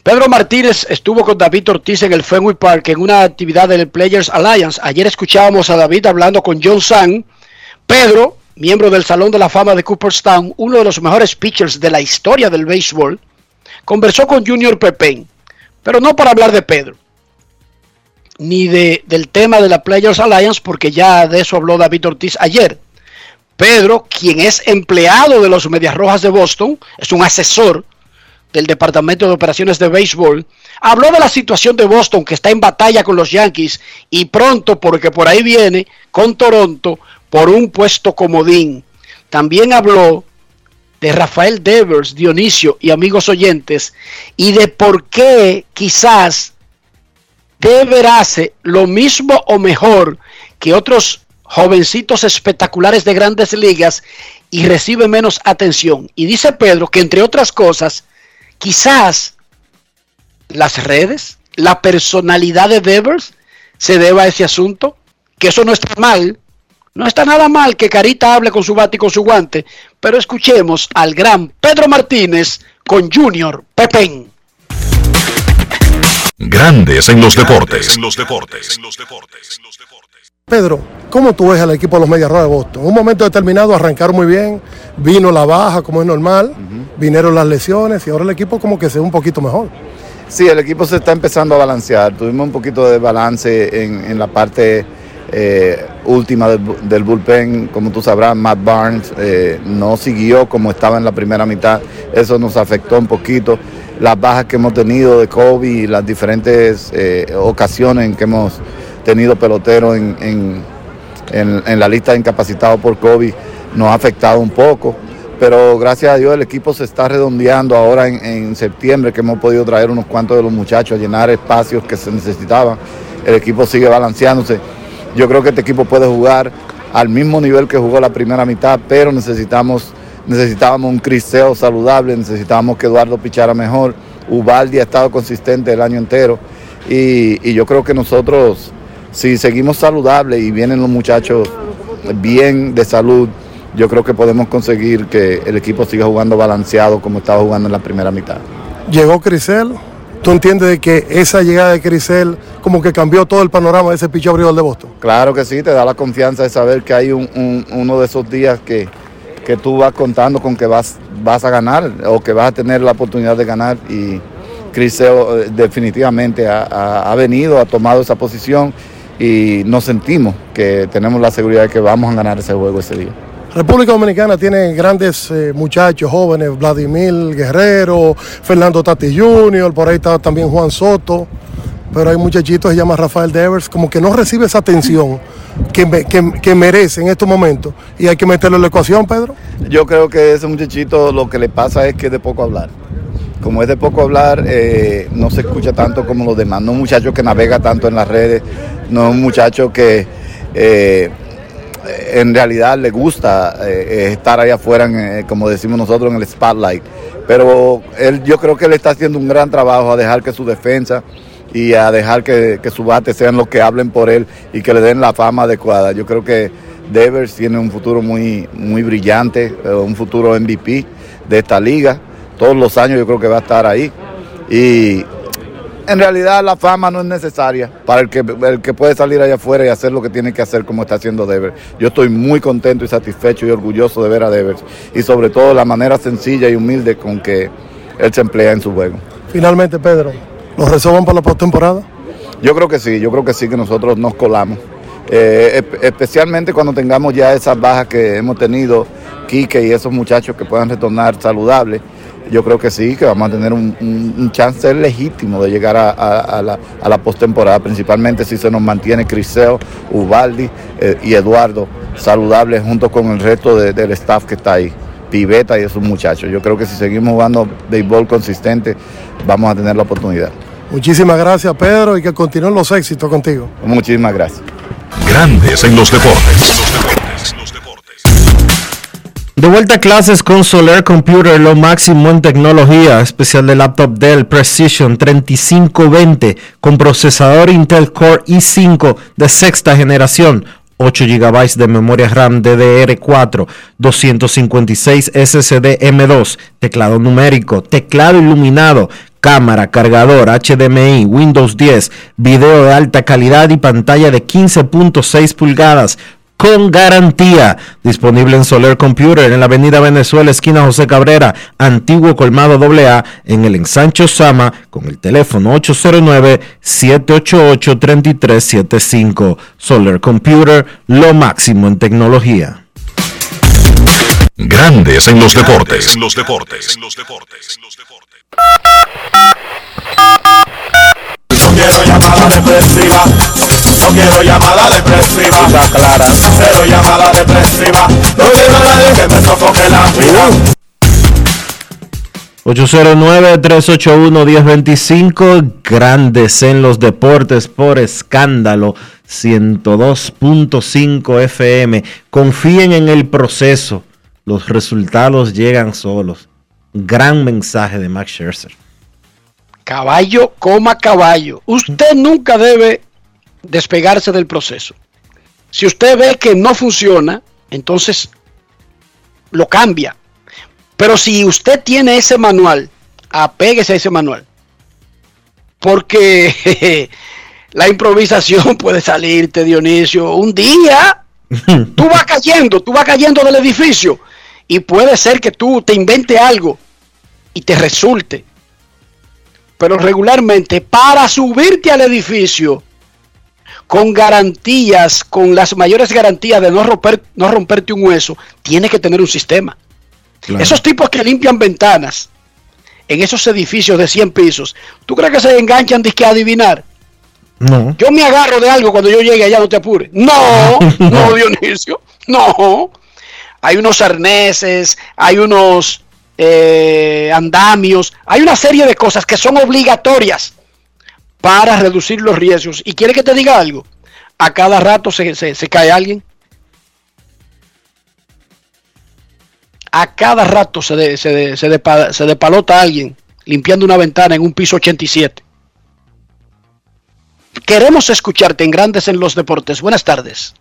Pedro Martínez estuvo con David Ortiz en el Fenway Park en una actividad del Players Alliance. Ayer escuchábamos a David hablando con John Sang. Pedro, miembro del Salón de la Fama de Cooperstown, uno de los mejores pitchers de la historia del béisbol, conversó con Junior Pepén, pero no para hablar de Pedro. Ni de, del tema de la Players Alliance, porque ya de eso habló David Ortiz ayer. Pedro, quien es empleado de los Medias Rojas de Boston, es un asesor del Departamento de Operaciones de Béisbol, habló de la situación de Boston que está en batalla con los Yankees y pronto, porque por ahí viene, con Toronto por un puesto comodín. También habló de Rafael Devers, Dionisio y amigos oyentes, y de por qué quizás Devers hace lo mismo o mejor que otros jovencitos espectaculares de grandes ligas y recibe menos atención. Y dice Pedro que entre otras cosas, quizás las redes, la personalidad de Devers se deba a ese asunto, que eso no está mal, no está nada mal que Carita hable con su bate y con su guante, pero escuchemos al gran Pedro Martínez con Junior Pepén.
Grandes en los deportes.
Pedro, ¿cómo tú ves al equipo de los Medias Rojas de Boston? En un momento determinado arrancaron muy bien, vino la baja como es normal, vinieron las lesiones y ahora el equipo como que se ve un poquito mejor.
Sí, el equipo se está empezando a balancear. Tuvimos un poquito de balance en, en la parte eh, última del, del, bullpen. Como tú sabrás, Matt Barnes eh, no siguió como estaba en la primera mitad. Eso nos afectó un poquito. Las bajas que hemos tenido de Kobe y las diferentes eh, ocasiones en que hemos tenido peloteros en, en, en, en la lista de incapacitados por Kobe nos ha afectado un poco pero gracias a Dios el equipo se está redondeando ahora en, septiembre que hemos podido traer unos cuantos de los muchachos a llenar espacios que se necesitaban. El equipo sigue balanceándose. Yo creo que este equipo puede jugar al mismo nivel que jugó la primera mitad, pero necesitamos necesitábamos un criseo saludable, necesitábamos que Eduardo pichara mejor. Ubaldi ha estado consistente el año entero y, y yo creo que nosotros, si seguimos saludables y vienen los muchachos bien de salud, yo creo que podemos conseguir que el equipo siga jugando balanceado como estaba jugando en la primera mitad.
Llegó Crisel, ¿tú entiendes de que esa llegada de Crisel como que cambió todo el panorama de ese picho abridor de Boston?
Claro que sí, te da la confianza de saber que hay un, un, uno de esos días que, que tú vas contando con que vas, vas a ganar o que vas a tener la oportunidad de ganar y Crisel definitivamente ha, ha, ha venido, ha tomado esa posición y nos sentimos que tenemos la seguridad de que vamos a ganar ese juego ese día.
República Dominicana tiene grandes eh, muchachos jóvenes, Vladimir Guerrero, Fernando Tati Jr., por ahí está también Juan Soto, pero hay muchachitos se llama Rafael Devers, como que no recibe esa atención que, que, que, merece en estos momentos y hay que meterlo en la ecuación, Pedro.
Yo creo que ese muchachito lo que le pasa es que es de poco hablar. Como es de poco hablar, eh, no se escucha tanto como los demás. No es un muchacho que navega tanto en las redes, no es un muchacho que... Eh, en realidad le gusta eh, estar ahí afuera, como decimos nosotros, en el spotlight. Pero él, yo creo que él está haciendo un gran trabajo a dejar que su defensa y a dejar que, que su bate sean los que hablen por él y que le den la fama adecuada. Yo creo que Devers tiene un futuro muy, muy brillante, eh, un futuro MVP de esta liga. Todos los años yo creo que va a estar ahí. Y en realidad la fama no es necesaria para el que, el que puede salir allá afuera y hacer lo que tiene que hacer como está haciendo Devers. Yo estoy muy contento y satisfecho y orgulloso de ver a Devers y sobre todo la manera sencilla y humilde con que él se emplea en su juego.
Finalmente, Pedro, ¿los resuelvan para la postemporada?
Yo creo que sí, yo creo que sí que nosotros nos colamos. Eh, especialmente cuando tengamos ya esas bajas que hemos tenido, Quique y esos muchachos que puedan retornar saludables yo creo que sí, que vamos a tener un, chance legítimo de llegar a, la, postemporada, principalmente si se nos mantiene Criseo, Ubaldi eh, y Eduardo saludables junto con el resto de, del staff que está ahí, Piveta y esos muchachos. Yo creo que si seguimos jugando béisbol consistente, vamos a tener la oportunidad.
Muchísimas gracias, Pedro, y que continúen los éxitos contigo.
Muchísimas gracias.
Grandes en los deportes.
De vuelta a clases con Solar Computer, lo máximo en tecnología, especial de laptop Dell Precision 3520 con procesador Intel Core i5 de sexta generación, 8 GB de memoria RAM DDR4, 256 SSD M2, teclado numérico, teclado iluminado, cámara, cargador, HDMI, Windows 10, video de alta calidad y pantalla de 15.6 pulgadas con garantía. Disponible en Solar Computer en la Avenida Venezuela, esquina José Cabrera, antiguo colmado AA, en el ensancho Sama, con el teléfono 809-788-3375. Solar Computer, lo máximo en tecnología.
Grandes en los deportes. En los deportes.
No quiero llamada depresiva. No quiero llamada depresiva. clara. Cero llamada depresiva. No quiero a nadie que me sofoque la vida.
809-381-1025, grandes en los deportes por escándalo, 102.5 FM. Confíen en el proceso, los resultados llegan solos. Gran mensaje de Max Scherzer.
Caballo, coma caballo. Usted nunca debe despegarse del proceso. Si usted ve que no funciona, entonces lo cambia. Pero si usted tiene ese manual, apéguese a ese manual. Porque la improvisación puede salirte, Dionisio, un día. Tú vas cayendo, tú vas cayendo del edificio. Y puede ser que tú te invente algo y te resulte. Pero regularmente para subirte al edificio con garantías, con las mayores garantías de no, romper, no romperte un hueso, tienes que tener un sistema. Esos tipos que limpian ventanas en esos edificios de 100 pisos, ¿tú crees que se enganchan de que adivinar?
No.
Yo me agarro de algo cuando yo llegue allá, no te apures. No, no, Dionisio, no. Hay unos arneses, hay unos eh, andamios, hay una serie de cosas que son obligatorias para reducir los riesgos. ¿Y quiere que te diga algo? A cada rato se, se, se cae alguien. A cada rato se, de, se, de, se, de, se depalota alguien limpiando una ventana en un piso 87. Queremos escucharte en Grandes en los Deportes. Buenas tardes.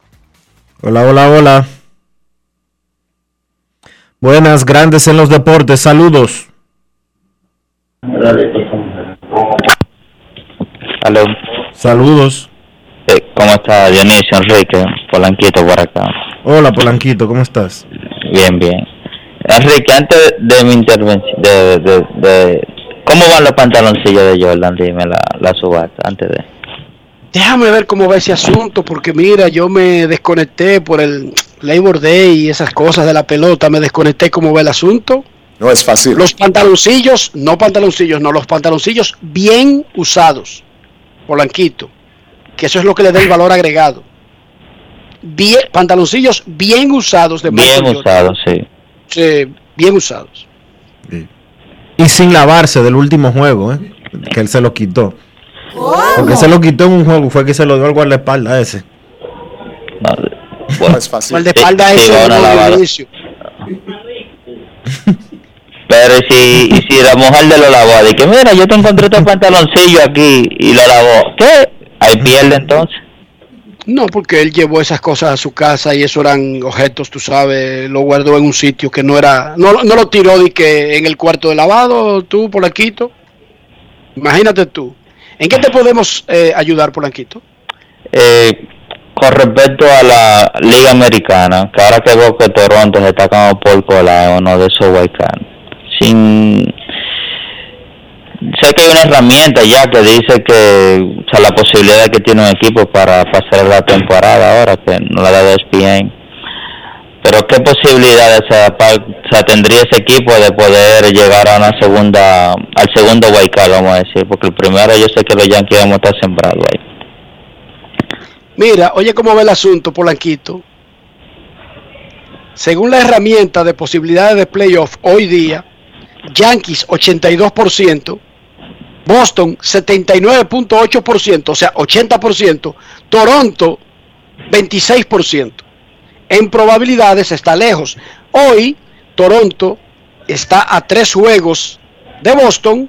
Hola, hola, hola. Buenas, Grandes en los Deportes. Saludos.
Aló.
Saludos.
Eh, ¿Cómo está Dionisio Enrique? Polanquito por acá.
Hola, Polanquito, ¿cómo estás?
Bien, bien. Enrique, antes de mi intervención, de, de, de, ¿cómo van los pantaloncillos de Jordan? Dime la, la subasta, antes de...
Déjame ver cómo va ese asunto, porque mira, yo me desconecté por el Labor Day y esas cosas de la pelota, me desconecté cómo va el asunto.
No es fácil.
Los pantaloncillos, no pantaloncillos, no, los pantaloncillos bien usados, Polanquito, que eso es lo que le da el valor agregado. Bien, pantaloncillos bien usados de
Bien usados, sí.
Bien usados.
Y sin lavarse del último juego, ¿eh? que él se lo quitó. Porque se lo quitó en un juego, fue que se lo dio al guardaespaldas ese.
No es fácil.
Ese
Pero si, y si la mujer de lo lavó, de que mira, yo te encontré este pantaloncillo aquí y lo lavó, ¿qué? Ahí pierde entonces.
No, porque él llevó esas cosas a su casa y eso eran objetos, tú sabes, lo guardó en un sitio que no era, no, no lo tiró de que en el cuarto de lavado, tú, Polanquito. Imagínate tú. ¿En qué te podemos eh, ayudar, Polanquito?
Eh, con respecto a la Liga Americana, que ahora que veo que Toronto se está como por cola en uno de esos wildcards, sin sé que hay una herramienta ya que dice que o sea, la posibilidad que tiene un equipo para pasar la temporada ahora que no la da de ESPN pero qué posibilidades se tendría ese equipo de poder llegar a una segunda al segundo wildcard vamos a decir porque el primero yo sé que los Yankees vamos a estar sembrados ahí.
Mira, oye cómo va el asunto, Polanquito. Según la herramienta de posibilidades de playoff hoy día, Yankees 82%, Boston 79.8%, o sea, 80%, Toronto 26%. En probabilidades está lejos. Hoy Toronto está a tres juegos de Boston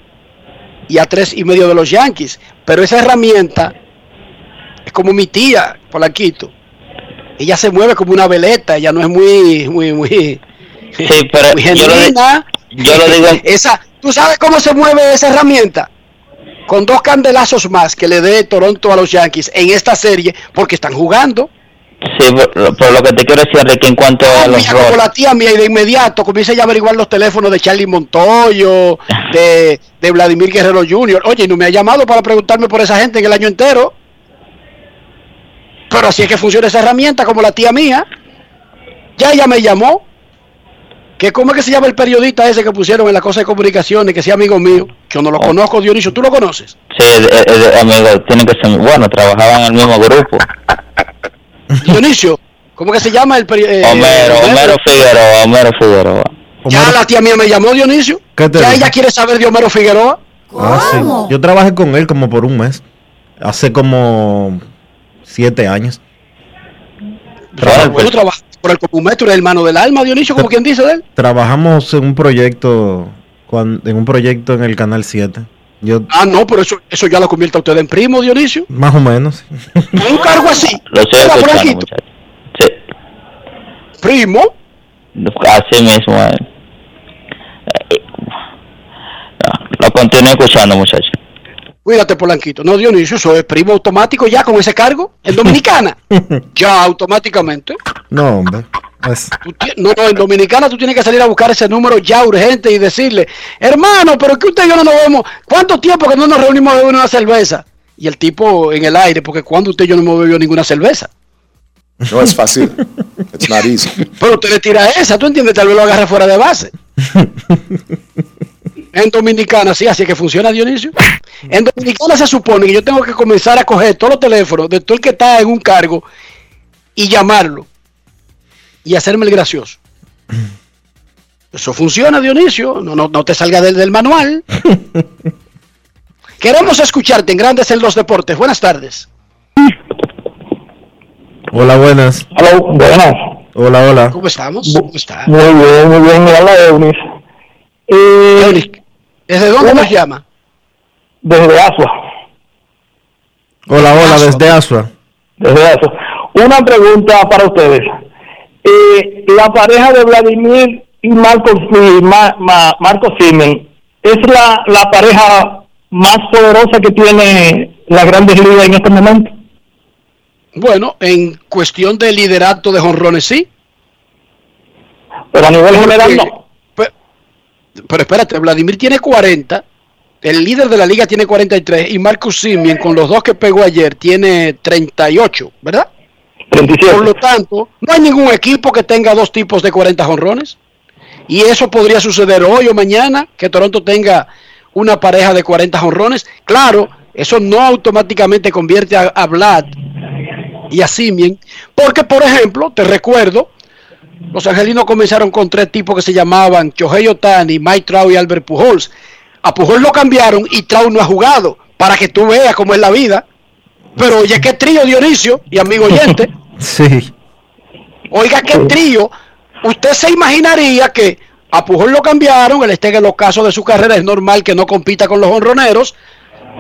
y a tres y medio de los Yankees, pero esa herramienta es como mi tía, Polanquito. Ella se mueve como una veleta, ella no es muy, muy, muy,
sí, pero
muy genuina.
Yo lo digo
Esa, ¿Tú sabes cómo se mueve esa herramienta? Con dos candelazos más que le dé Toronto a los Yankees en esta serie, porque están jugando.
Sí, por, lo que te quiero decir, Enrique, en cuanto a los
Mía, como la tía mía y de inmediato comienza ya a averiguar los teléfonos de Charlie Montoyo, de, de Vladimir Guerrero Jr. Oye, no me ha llamado para preguntarme por esa gente en el año entero. Pero así es que funciona esa herramienta, como la tía mía. Ya ella me llamó. Que ¿Cómo es que se llama el periodista ese que pusieron en la cosa de comunicaciones, que sea amigo mío? Yo no lo conozco, Dionisio, ¿tú lo conoces?
Sí, eh, eh, amigo, tienen que ser bueno, trabajaban en el mismo grupo.
Dionisio, ¿cómo que se llama el periodista?
Homero, Homero Figueroa, Homero Figueroa.
Ya la tía mía me llamó, Dionisio.
¿Qué te
Ya ella quiere saber de Homero Figueroa.
Ah, sí. Yo trabajé con él como por un mes. Hace como siete años.
Bueno, trabaja por el Copumetro, el hermano del alma, Dionisio, como quien dice de él.
Trabajamos en un proyecto en un proyecto en el canal 7. Yo
Ah, no, pero eso, eso ya lo convierte a usted en primo, Dionisio.
más o menos.
Un cargo así.
Lo muchachos. Sí,
Primo.
así mismo es. Eh, no, Lo continúo escuchando, muchachos.
Cuídate, Polanquito. No, Dionisio, eso es primo automático ya con ese cargo. En Dominicana. ya automáticamente.
No, hombre. Es-
Tú ti- No, no, en Dominicana tú tienes que salir a buscar ese número ya urgente y decirle, hermano, pero que usted y yo no nos vemos. ¿Cuánto tiempo que no nos reunimos a beber una cerveza? Y el tipo en el aire, porque cuando usted y yo no hemos bebido ninguna cerveza.
No es fácil. It's not easy.
Pero usted le tira esa, tú entiendes, tal vez lo agarre fuera de base. En Dominicana, sí, así es que funciona Dionisio. En Dominicana se supone que yo tengo que comenzar a coger todos los teléfonos de todo el que está en un cargo y llamarlo y hacerme el gracioso. Eso funciona, Dionisio. No, no, no te salga del, del manual. Queremos escucharte en Grandes en los Deportes. Buenas tardes.
Hola, buenas.
Hola, buenas.
Hola, hola.
¿Cómo estamos? ¿Cómo está?
Muy bien, muy bien. Eunis,
¿Desde dónde nos llama?
Desde Asua.
Hola, hola, desde Asua.
Desde Asua. Una pregunta para ustedes. Eh, la pareja de Vladimir y Marco, y Ma- Ma- Marco Simen es la, la pareja más poderosa que tiene la Grandes Ligas en este momento.
Bueno, en cuestión de liderato de jonrones, sí.
Pero a nivel general no.
Pero, espérate, Vladimir tiene 40, el líder de la liga tiene 43 y Marcus Simien con los dos que pegó ayer tiene 38, ¿verdad?
37.
Por lo tanto, no hay ningún equipo que tenga dos tipos de 40 jonrones. Y eso podría suceder hoy o mañana, que Toronto tenga una pareja de 40 jonrones. Claro, eso no automáticamente convierte a, a Vlad y a Simien, porque por ejemplo, te recuerdo, los angelinos comenzaron con tres tipos que se llamaban Shohei Otani, Mike Trout y Albert Pujols. A Pujols lo cambiaron y Trout no ha jugado, para que tú veas cómo es la vida. Pero oye, qué trío Dionisio y amigo oyente.
Sí.
Oiga, qué trío. Usted se imaginaría que a Pujol lo cambiaron, él está en el ocaso de su carrera, es normal que no compita con los honroneros,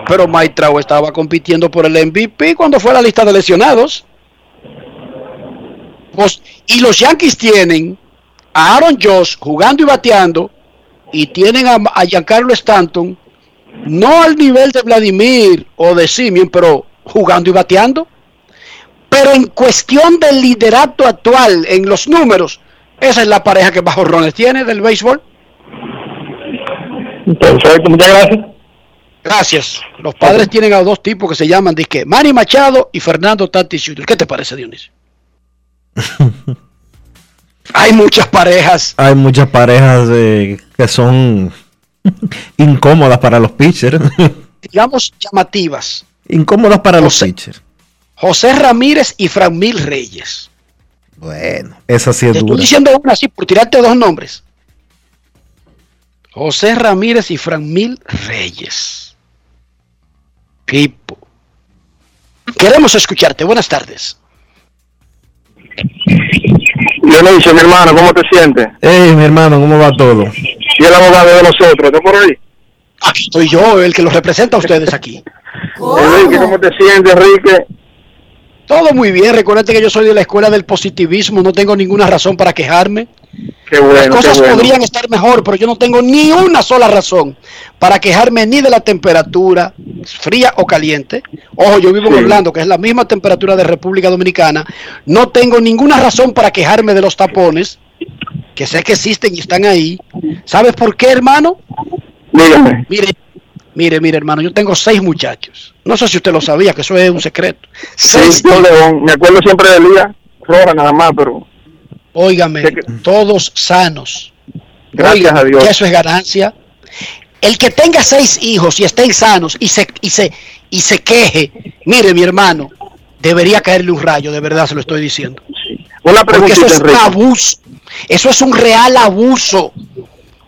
pero Mike Trout estaba compitiendo por el MVP cuando fue a la lista de lesionados. Pues, y los Yankees tienen a Aaron Josh jugando y bateando, y tienen a, a Giancarlo Stanton, no al nivel de Vladimir o de Simeon, pero jugando y bateando. Pero en cuestión del liderato actual, en los números, esa es la pareja que más jorrones tiene del béisbol.
Perfecto, muchas gracias.
Gracias. Los padres tienen a dos tipos que se llaman disque Manny Machado y Fernando Tatis Jr. ¿Qué te parece, Dionisio? Hay muchas parejas.
Hay muchas parejas eh, que son incómodas para los pitchers.
digamos, llamativas.
incómodas para los pitchers.
José Ramírez y Franmil Reyes.
Bueno, esa sí es
Te estoy
dura.
diciendo una así por tirarte dos nombres. José Ramírez y Franmil Reyes. Pipo. Queremos escucharte. Buenas tardes.
Dionisio, mi hermano, ¿cómo te sientes?
Hey, mi hermano, ¿cómo va todo?
Y el abogado de nosotros, ¿estás por ahí?
Aquí estoy yo, el que los representa a ustedes aquí.
Enrique, ¿cómo te sientes, Enrique?
Todo muy bien. Recuerda que yo soy de la escuela del positivismo. No tengo ninguna razón para quejarme.
Qué bueno,
Las cosas
qué bueno.
podrían estar mejor, pero yo no tengo ni una sola razón para quejarme ni de la temperatura, fría o caliente. Ojo, yo vivo en Orlando, que es la misma temperatura de República Dominicana. No tengo ninguna razón para quejarme de los tapones, que sé que existen y están ahí. ¿Sabes por qué, hermano?
Dígame.
Mire, mire, mire, hermano, yo tengo seis muchachos. No sé si usted lo sabía, que eso es un secreto. Seis
Sí, yo, León, me acuerdo siempre de Elías Roja nada más, pero
Óigame, todos sanos.
Gracias a Dios.
que eso es ganancia. El que tenga seis hijos y estén sanos y se, y se, y se queje, mire mi hermano, debería caerle un rayo, de verdad se lo estoy diciendo.
Una
Porque eso es un abuso. Eso es un real abuso.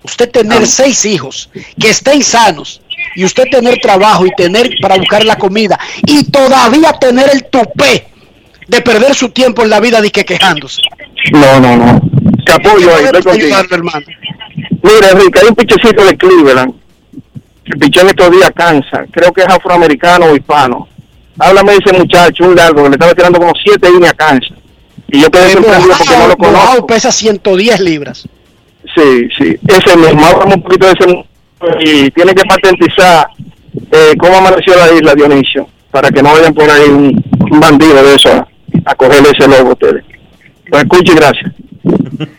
Usted tener seis hijos que estén sanos y usted tener trabajo y tener para buscar la comida y todavía tener el tupé de perder su tiempo en la vida de que quejándose.
No, no, no. Te apoyo ahí, estoy contigo.
hermano.
Mira, Enrique, hay un pichecito de Cleveland. El pichón en estos días cansa. Creo que es afroamericano o hispano. Háblame de ese muchacho, un largo, que le estaba tirando como siete líneas cansa. Y yo quedé sorprendido porque no lo
Mojado, Mojado
conozco.
pesa 110 libras.
Sí, sí. Ese mismo, háblame un poquito de ese y tiene que patentizar eh, cómo amaneció la isla, Dionisio, para que no vayan por ahí un, un bandido de eso a, a cogerle ese logo a ustedes. Pues escuche y gracias.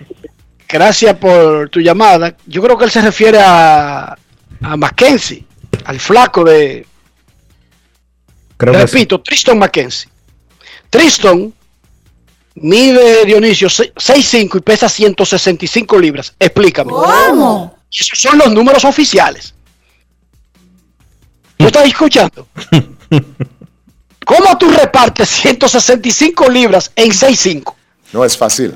Gracias por tu llamada. Yo creo que él se refiere a, a Mackenzie, al flaco de,
Creo que sí.
repito, Tristan Mackenzie. Tristan mide Dionisio se- 6'5 y pesa 165 libras. Explícame.
¿Cómo?
Esos son los números oficiales. ¿No estás escuchando? ¿Cómo tú repartes 165 libras en 6'5?
No es fácil.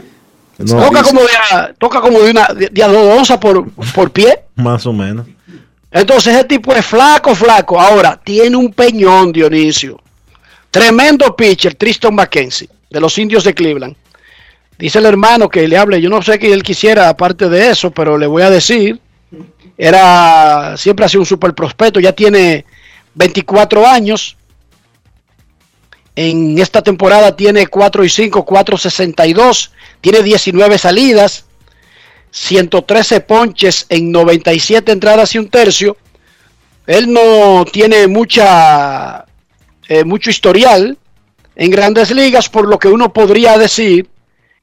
No.
Toca como de a, toca como de una de, de a dos onzas por, por pie.
Más o menos.
Entonces ese tipo es flaco, flaco. Ahora, tiene un peñón, Dionisio. Tremendo pitcher, Tristan McKenzie, de los indios de Cleveland. Dice el hermano que le hable. Yo no sé que él quisiera, aparte de eso, pero le voy a decir. Era, siempre ha sido un super prospecto. Ya tiene 24 años. En esta temporada tiene 4 y 5, 462. Tiene 19 salidas. 113 ponches en 97 entradas y un tercio. Él no tiene mucha eh, mucho historial en grandes ligas, por lo que uno podría decir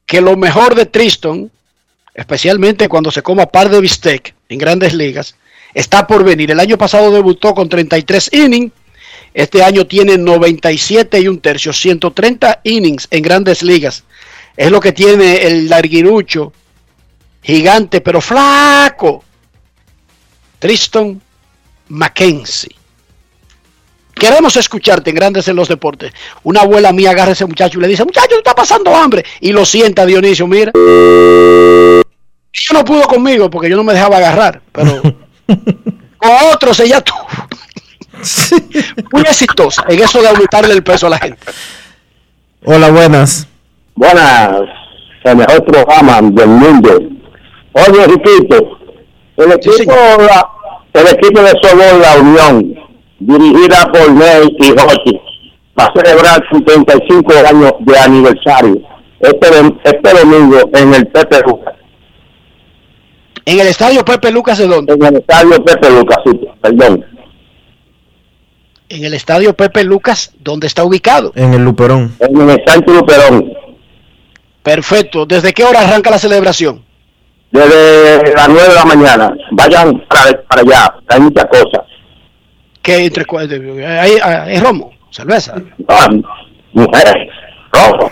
que lo mejor de Tristan, especialmente cuando se coma par de bistec en grandes ligas, está por venir. El año pasado debutó con 33 innings, este año tiene 97 y un tercio, 130 innings en grandes ligas. Es lo que tiene el larguirucho gigante, pero flaco. Tristan Mackenzie. Queremos escucharte en Grandes en los Deportes. Una abuela mía agarra a ese muchacho y le dice, muchacho, tú estás pasando hambre. Y lo sienta Dionisio, mira. Yo no pudo conmigo porque yo no me dejaba agarrar, pero con otros ella tuvo. Muy exitosa en eso de aumentarle el peso a la gente.
Hola, buenas.
Buenas, el mejor programa del mundo. Oye, Riquito, el equipo, la- el equipo de softball La Unión, dirigida por Ney y Jochi, va a celebrar 75 años de aniversario este, este domingo en el Pepe Lucas.
En el estadio Pepe Lucas de dónde?
En el estadio Pepe Lucas, sí, perdón.
En el estadio Pepe Lucas, ¿dónde está ubicado?
En el Luperón.
En el Sánchez Luperón,
Perfecto. ¿Desde qué hora arranca la celebración?
desde las 9 de la mañana. Vayan para, para allá, hay muchas cosas.
¿Qué entre hay, hay- hay romo, cerveza?
Ah, mujeres, rojo.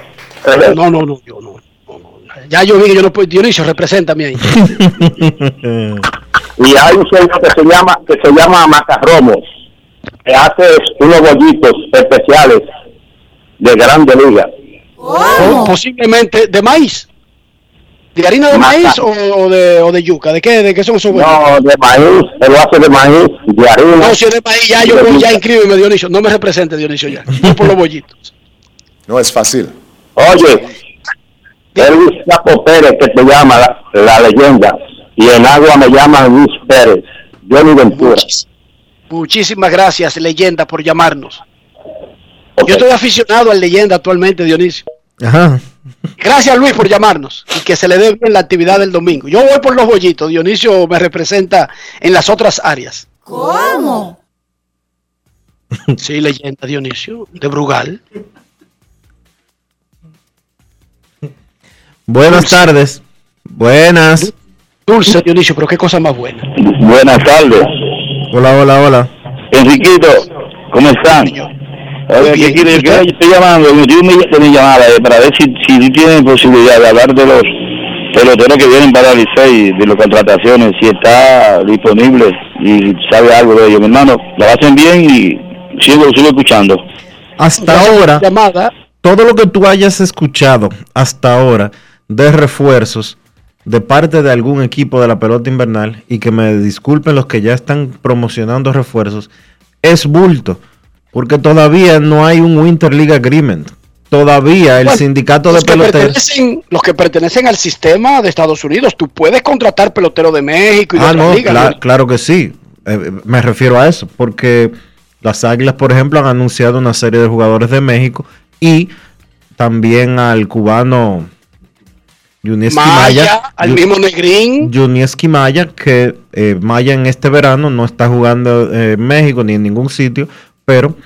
No, no, no, yo no. no, no. Ya yo vi que yo no puedo. Dionisio, represéntame ahí.
y hay un señor que se llama que se llama Macarromo que hace unos bollitos especiales de grande liga
Posiblemente de maíz. ¿De harina de maíz o, o de, o de yuca? ¿De qué, de qué son esos huevos?
no de maíz él lo hace de maíz de harina
No, si es de maíz, ya yo voy, ya inscríbeme, Dionisio. No me represente, Dionisio, ya. Voy por los bollitos.
No es fácil.
oye Elvis Chapo Pérez que te llama la, la leyenda y en agua me llaman Luis Pérez Johnny Ventura
Muchísimas gracias, leyenda, por llamarnos. Yo estoy aficionado al leyenda actualmente, Dionisio.
Ajá.
Gracias, Luis, por llamarnos y que se le dé bien la actividad del domingo. Yo voy por los bollitos. Dionisio me representa en las otras áreas.
¿Cómo?
Sí, leyenda Dionisio, de Brugal.
Buenas tardes. Buenas.
Dulce Dionisio, pero qué cosa más buena.
Buenas tardes.
Hola, hola, hola.
Enriquito, ¿cómo están? Oye, ¿qué quiere? Yo quiero- yo estoy llamando, me dio mi, de mi llamada eh, para ver si, si tú tienes posibilidad de hablar de los peloteros que vienen para el Licey, de las contrataciones, si está disponible y sabe algo de ellos. Mi hermano, lo hacen bien y sigo, sigo escuchando.
Hasta ahora, todo lo que tú hayas escuchado hasta ahora de refuerzos de parte de algún equipo de la pelota invernal, y que me disculpen los que ya están promocionando refuerzos, es bulto, porque todavía no hay un Winter League Agreement. Todavía el
Bueno,
sindicato de peloteros...
los que pertenecen al sistema de Estados Unidos, tú puedes contratar pelotero de México y de
Ah, no,
ligas.
cla-
¿no?
claro que sí. Eh, me refiero a eso, porque las Águilas, por ejemplo, han anunciado una serie de jugadores de México y también al cubano Yunieski
Maya,
Maya.
al
Yu-
mismo Negrín.
Yunieski Maya, que eh, Maya en este verano no está jugando eh, en México ni en ningún sitio, pero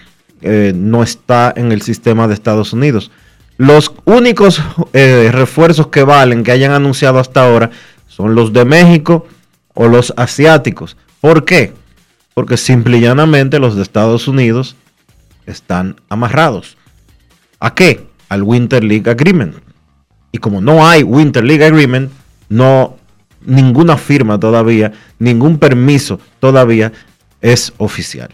eh, no está en el sistema de Estados Unidos. Los únicos eh, refuerzos que valen, que hayan anunciado hasta ahora, son los de México o los asiáticos. ¿Por qué? Porque simple y llanamente los de Estados Unidos están amarrados. ¿A qué? Al Winter League Agreement. Y como no hay Winter League Agreement, no ninguna firma todavía, ningún permiso todavía es oficial.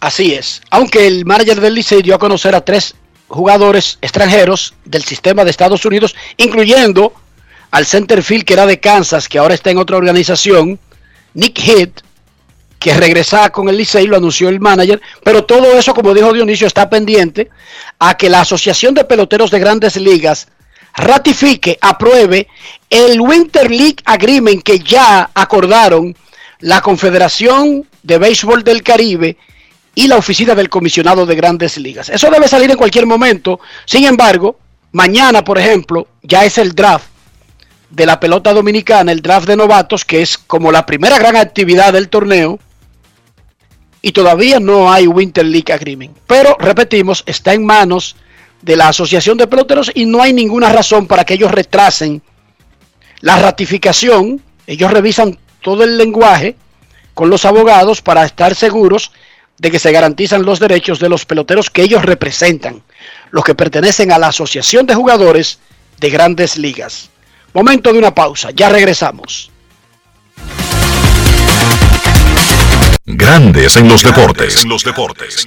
Así es. Aunque el manager del Licey dio a conocer a tres jugadores extranjeros del sistema de Estados Unidos, incluyendo al centerfield que era de Kansas, que ahora está en otra organización, Nick Head, que regresaba con el Licey, lo anunció el manager, pero todo eso, como dijo Dionisio, está pendiente a que la Asociación de Peloteros de Grandes Ligas ratifique, apruebe el Winter League Agreement que ya acordaron la Confederación de Béisbol del Caribe y la Oficina del Comisionado de Grandes Ligas. Eso debe salir en cualquier momento. Sin embargo, mañana, por ejemplo, ya es el draft de la pelota dominicana, el draft de novatos, que es como la primera gran actividad del torneo. Y todavía no hay Winter League Agreement. Pero, repetimos, está en manos de la Asociación de Peloteros y no hay ninguna razón para que ellos retrasen la ratificación. Ellos revisan todo el lenguaje con los abogados para estar seguros de que se garantizan los derechos de los peloteros que ellos representan, los que pertenecen a la Asociación de Jugadores de Grandes Ligas. Momento de una pausa, ya regresamos.
Grandes en los deportes.
En los deportes.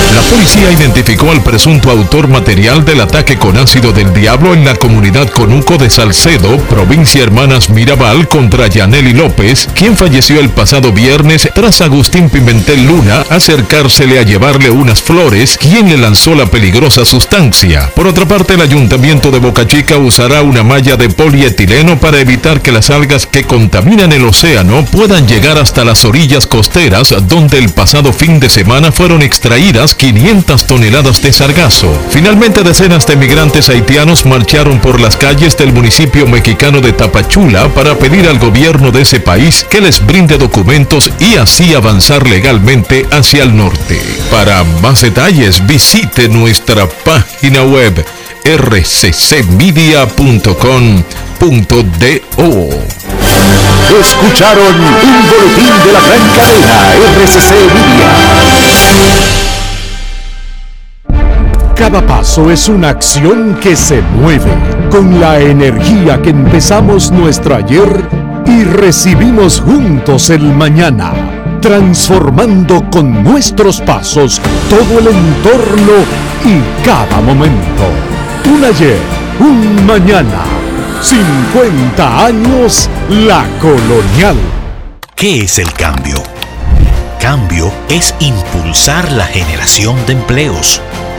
La policía identificó al presunto autor material del ataque con ácido del diablo en la comunidad Conuco de Salcedo, provincia Hermanas Mirabal, contra Yaneli López, quien falleció el pasado viernes tras Agustín Pimentel Luna acercársele a llevarle unas flores, quien le lanzó la peligrosa sustancia. Por otra parte, el ayuntamiento de Boca Chica usará una malla de polietileno para evitar que las algas que contaminan el océano puedan llegar hasta las orillas costeras, donde el pasado fin de semana fueron extraídas 500 toneladas de sargazo. Finalmente, decenas de migrantes haitianos marcharon por las calles del municipio mexicano de Tapachula para pedir al gobierno de ese país que les brinde documentos y así avanzar legalmente hacia el norte. Para más detalles, visite nuestra página web rccmedia.com.do.
Escucharon un boletín de la gran cadena RCC Media.
Cada paso es una acción que se mueve con la energía que empezamos nuestro ayer y recibimos juntos el mañana, transformando con nuestros pasos todo el entorno y cada momento. Un ayer, un mañana, 50 años la colonial.
¿Qué es el cambio? Cambio es impulsar la generación de empleos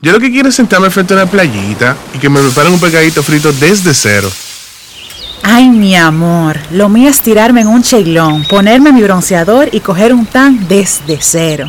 Yo lo que quiero es sentarme frente a una playita y que me preparen un pescadito frito desde cero.
Ay, mi amor, lo mío es tirarme en un cheilón, ponerme mi bronceador y coger un tan desde cero.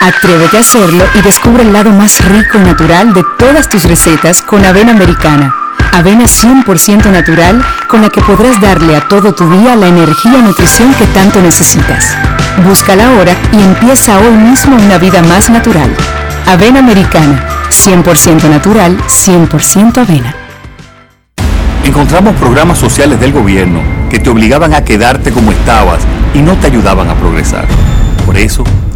Atrévete a hacerlo y descubre el lado más rico y natural de todas tus recetas con avena americana. Avena 100% natural con la que podrás darle a todo tu día la energía y nutrición que tanto necesitas. Búscala ahora y empieza hoy mismo una vida más natural. Avena americana, 100% natural, 100% avena.
Encontramos programas sociales del gobierno que te obligaban a quedarte como estabas y no te ayudaban a progresar. Por eso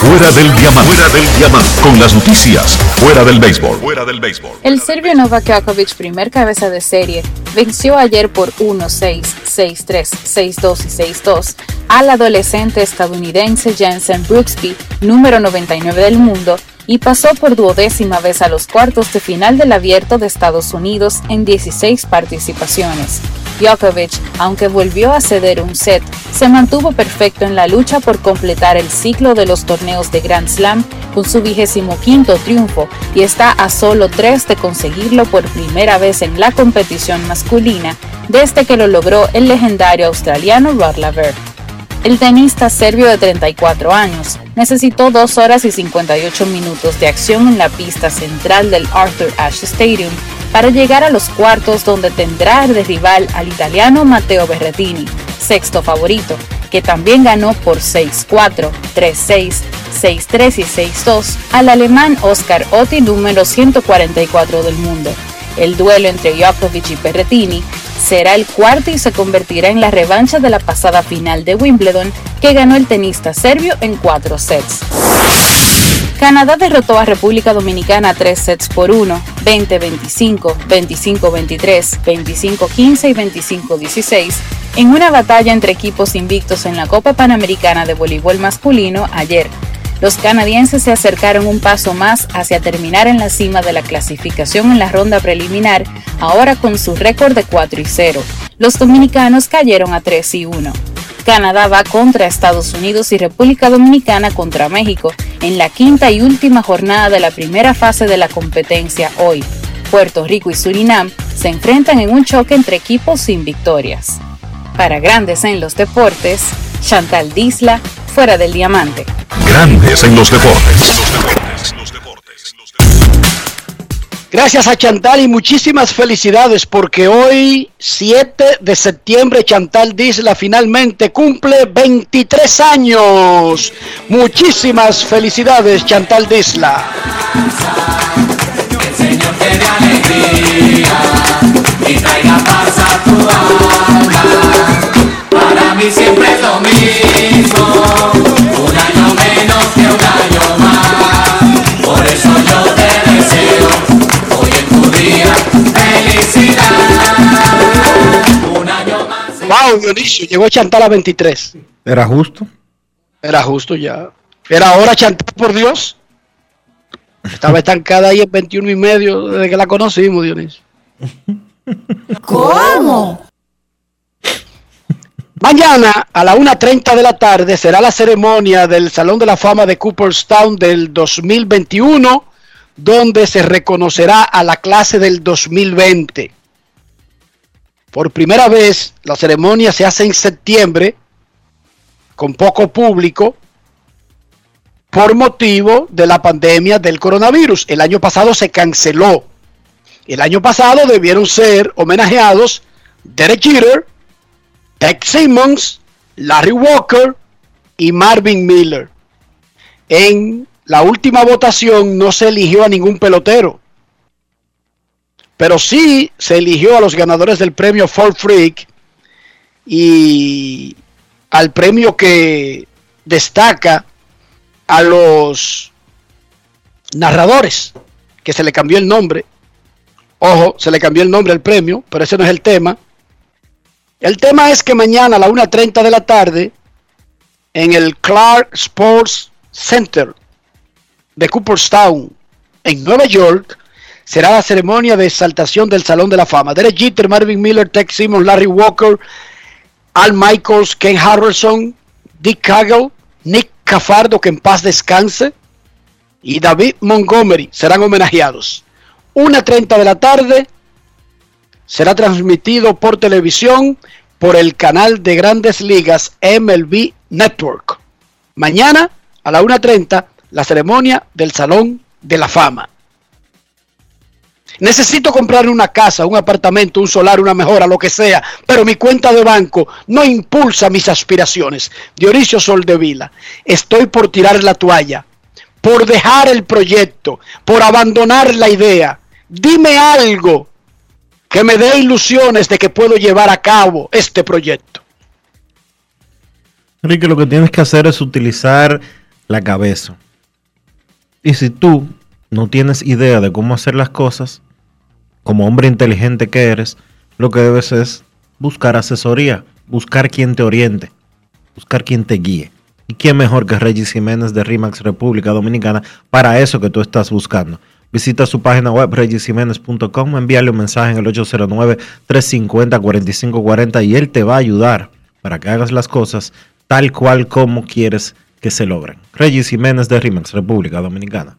Fuera del diamante. Fuera del diamante. Con las noticias. Fuera del béisbol. Fuera del béisbol.
El serbio Novak Djokovic, primer cabeza de serie, venció ayer por 1-6, 6-3, 6-2 y 6-2 al adolescente estadounidense Jensen Brooksby, número 99 del mundo, y pasó por duodécima vez a los cuartos de final del Abierto de Estados Unidos en 16 participaciones. Djokovic, aunque volvió a ceder un set, se mantuvo perfecto en la lucha por completar el ciclo de los torneos de Grand Slam con su vigésimo quinto triunfo y está a solo tres de conseguirlo por primera vez en la competición masculina desde que lo logró el legendario australiano Rod Laver. El tenista serbio de 34 años necesitó 2 horas y 58 minutos de acción en la pista central del Arthur Ashe Stadium para llegar a los cuartos donde tendrá de rival al italiano Matteo Berrettini, sexto favorito, que también ganó por 6-4, 3-6, 6-3 y 6-2 al alemán Oscar Otti número 144 del mundo. El duelo entre Djokovic y Berrettini será el cuarto y se convertirá en la revancha de la pasada final de Wimbledon que ganó el tenista serbio en cuatro sets. Canadá derrotó a República Dominicana 3 sets por 1, 20-25, 25-23, 25-15 y 25-16 en una batalla entre equipos invictos en la Copa Panamericana de Voleibol Masculino ayer. Los canadienses se acercaron un paso más hacia terminar en la cima de la clasificación en la ronda preliminar, ahora con su récord de 4 y 0. Los dominicanos cayeron a 3 y 1. Canadá va contra Estados Unidos y República Dominicana contra México en la quinta y última jornada de la primera fase de la competencia hoy. Puerto Rico y Surinam se enfrentan en un choque entre equipos sin victorias. Para Grandes en los Deportes, Chantal Disla, fuera del diamante.
Grandes en los deportes.
Gracias a Chantal y muchísimas felicidades porque hoy, 7 de septiembre, Chantal Disla finalmente cumple 23 años. Muchísimas felicidades, Chantal Disla.
Siempre es lo mismo,
Wow, Dionisio, llegó Chantal a 23.
¿Era justo?
Era justo ya. Era hora, Chantal, por Dios. Estaba estancada ahí en 21 y medio desde que la conocimos, Dionisio.
¿Cómo?
Mañana a la 1.30 de la tarde será la ceremonia del Salón de la Fama de Cooperstown del 2021, donde se reconocerá a la clase del 2020. Por primera vez, la ceremonia se hace en septiembre, con poco público, por motivo de la pandemia del coronavirus. El año pasado se canceló. El año pasado debieron ser homenajeados Derek Jeter, Tex Simmons, Larry Walker y Marvin Miller. En la última votación no se eligió a ningún pelotero, pero sí se eligió a los ganadores del premio Fall Freak y al premio que destaca a los narradores, que se le cambió el nombre. Ojo, se le cambió el nombre al premio, pero ese no es el tema. El tema es que mañana a la 1.30 de la tarde, en el Clark Sports Center de Cooperstown, en Nueva York, será la ceremonia de exaltación del Salón de la Fama. Derek Jeter, Marvin Miller, Tex Simmons, Larry Walker, Al Michaels, Ken Harrison, Dick Cagle, Nick Cafardo, que en paz descanse, y David Montgomery serán homenajeados. 1.30 de la tarde será transmitido por televisión por el canal de grandes ligas MLB Network. Mañana a la 1.30 la ceremonia del Salón de la Fama. Necesito comprar una casa, un apartamento, un solar, una mejora, lo que sea, pero mi cuenta de banco no impulsa mis aspiraciones. Dionisio Soldevila, estoy por tirar la toalla, por dejar el proyecto, por abandonar la idea. Dime algo que me dé ilusiones de que puedo llevar a cabo este proyecto.
Enrique, lo que tienes que hacer es utilizar la cabeza. Y si tú no tienes idea de cómo hacer las cosas, como hombre inteligente que eres, lo que debes es buscar asesoría, buscar quien te oriente, buscar quien te guíe. ¿Y quién mejor que Regis Jiménez de RIMAX República Dominicana para eso que tú estás buscando? Visita su página web regisjiménez.com, envíale un mensaje en el 809-350-4540 y él te va a ayudar para que hagas las cosas tal cual como quieres que se logren. Regis Jiménez de RIMAX República Dominicana.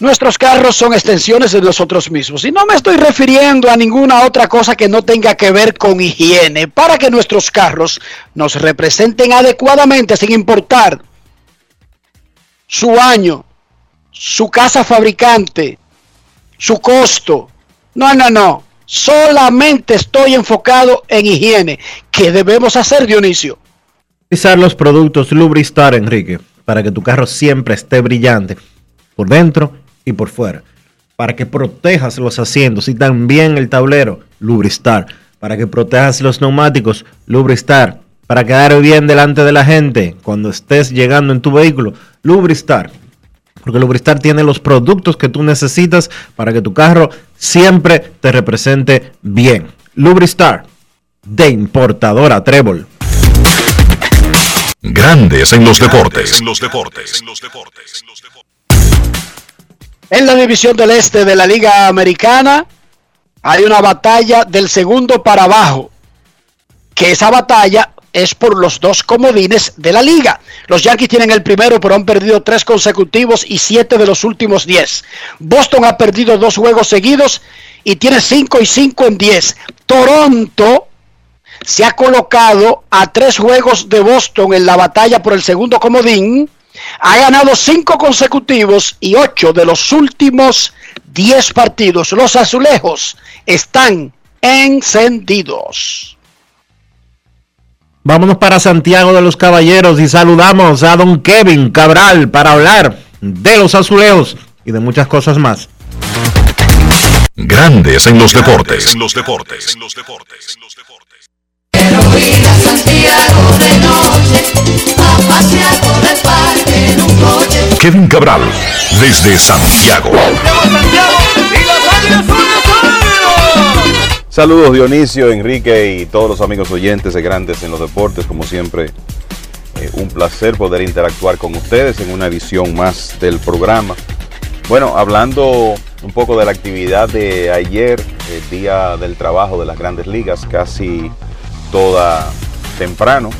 Nuestros carros son extensiones de nosotros mismos. Y no me estoy refiriendo a ninguna otra cosa que no tenga que ver con higiene. Para que nuestros carros nos representen adecuadamente sin importar su año, su casa fabricante, su costo. No, no, no. Solamente estoy enfocado en higiene. ¿Qué debemos hacer, Dionisio?
Utilizar los productos Lubristar, Enrique, para que tu carro siempre esté brillante por dentro y por fuera. Para que protejas los asientos y también el tablero, Lubristar. Para que protejas los neumáticos, Lubristar. Para quedar bien delante de la gente cuando estés llegando en tu vehículo, Lubristar. Porque Lubristar tiene los productos que tú necesitas para que tu carro siempre te represente bien. Lubristar, de importadora Trébol.
Grandes en los deportes.
En la división del este de la Liga Americana hay una batalla del segundo para abajo. Que esa batalla es por los dos comodines de la liga. Los Yankees tienen el primero, pero han perdido tres consecutivos y siete de los últimos diez. Boston ha perdido dos juegos seguidos y tiene cinco y cinco en diez. Toronto se ha colocado a tres juegos de Boston en la batalla por el segundo comodín. Ha ganado cinco consecutivos y ocho de los últimos diez partidos. Los azulejos están encendidos.
Vámonos para Santiago de los Caballeros y saludamos a don Kevin Cabral para hablar de los azulejos y de muchas cosas más.
Grandes en los deportes.
En los deportes. En los deportes. Quiero ir a Santiago de noche, a pasear
Kevin Cabral, desde Santiago.
Saludos Dionisio, Enrique y todos los amigos oyentes de Grandes en los Deportes. Como siempre, eh, un placer poder interactuar con ustedes en una edición más del programa. Bueno, hablando un poco de la actividad de ayer, el día del trabajo de las grandes ligas, casi toda temprano,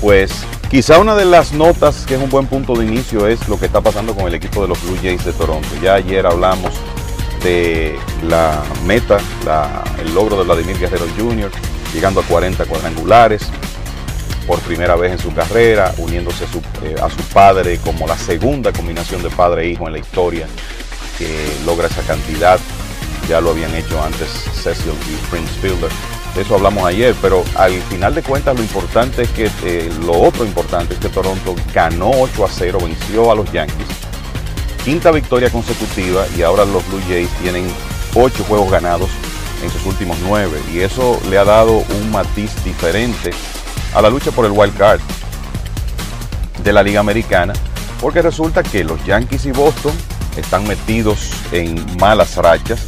pues quizá una de las notas que es un buen punto de inicio es lo que está pasando con el equipo de los Blue Jays de Toronto. Ya ayer hablamos de la meta, el logro de Vladimir Guerrero Jr., llegando a 40 cuadrangulares por primera vez en su carrera, uniéndose a su, eh, a su padre como la segunda combinación de padre e hijo en la historia que logra esa cantidad. Ya lo habían hecho antes Cecil y Prince Fielder. De eso hablamos ayer, pero al final de cuentas lo importante es que, eh, lo otro importante es que Toronto ganó 8 a 0, venció a los Yankees quinta victoria consecutiva y ahora los Blue Jays tienen ocho juegos ganados en sus últimos nueve y eso le ha dado un matiz diferente a la lucha por el wild card de la Liga Americana porque resulta que los Yankees y Boston están metidos en malas rachas.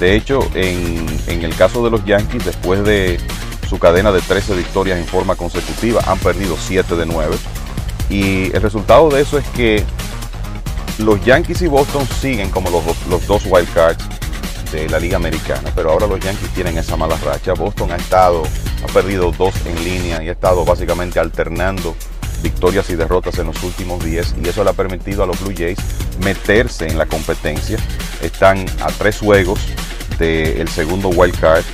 De hecho, en, en el caso de los Yankees, después de su cadena de 13 victorias en forma consecutiva, han perdido 7 de 9. Y el resultado de eso es que los Yankees y Boston siguen como los, los dos wild cards de la Liga Americana, pero ahora los Yankees tienen esa mala racha. Boston ha estado, ha perdido dos en línea y ha estado básicamente alternando victorias y derrotas en los últimos 10 y eso le ha permitido a los Blue Jays meterse en la competencia. Están a tres juegos del segundo wild card,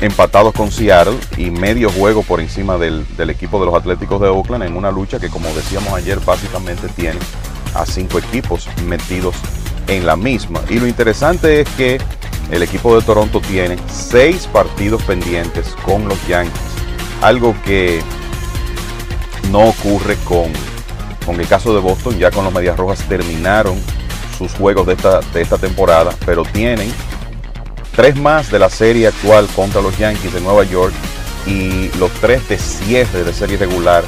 empatados con Seattle y medio juego por encima del, del equipo de los Atléticos de Oakland en una lucha que como decíamos ayer básicamente tiene a cinco equipos metidos en la misma. Y lo interesante es que el equipo de Toronto tiene seis partidos pendientes con los Yankees, algo que no ocurre con, con el caso de Boston, ya con los Medias Rojas terminaron sus juegos de esta, de esta temporada, pero tienen tres más de la serie actual contra los Yankees de Nueva York y los tres de cierre de serie regular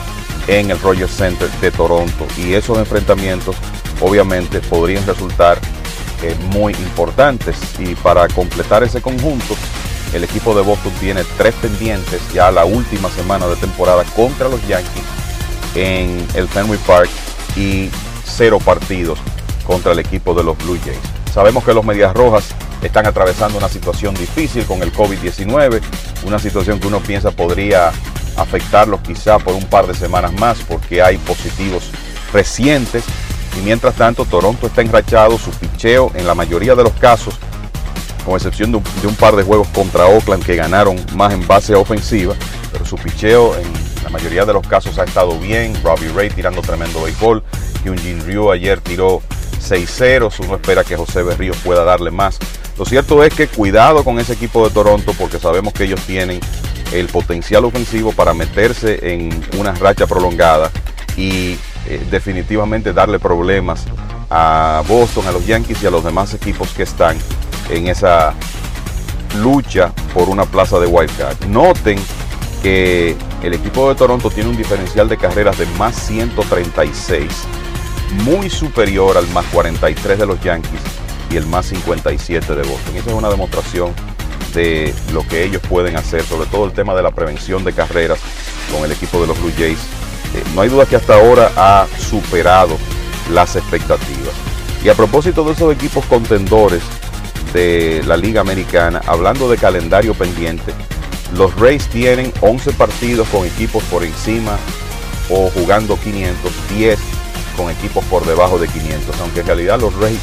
en el Rogers Center de Toronto. Y esos enfrentamientos obviamente podrían resultar eh, muy importantes. Y para completar ese conjunto, el equipo de Boston tiene tres pendientes ya la última semana de temporada contra los Yankees en el Fenway Park y cero partidos contra el equipo de los Blue Jays. Sabemos que los Medias Rojas están atravesando una situación difícil con el COVID-19, una situación que uno piensa podría afectarlos quizá por un par de semanas más porque hay positivos recientes y mientras tanto Toronto está enrachado, su picheo en la mayoría de los casos, con excepción de un, par de juegos contra Oakland que ganaron más en base ofensiva, pero su picheo en la mayoría de los casos ha estado bien, Robbie Ray tirando tremendo béisbol, Hyunjin Ryu ayer tiró 6-0, uno espera que José Berríos pueda darle más. Lo cierto es que cuidado con ese equipo de Toronto porque sabemos que ellos tienen el potencial ofensivo para meterse en una racha prolongada y eh, definitivamente darle problemas a Boston, a los Yankees y a los demás equipos que están en esa lucha por una plaza de wild card. Noten que el equipo de Toronto tiene un diferencial de carreras de más 136, muy superior al más 43 de los Yankees y el más 57 de Boston. Esa es una demostración de lo que ellos pueden hacer, sobre todo el tema de la prevención de carreras con el equipo de los Blue Jays. Eh, no hay duda que hasta ahora ha superado las expectativas. Y a propósito de esos equipos contendores de la Liga Americana, hablando de calendario pendiente, los Rays tienen 11 partidos con equipos por encima o jugando 500, 10 con equipos por debajo de 500, aunque en realidad los Rays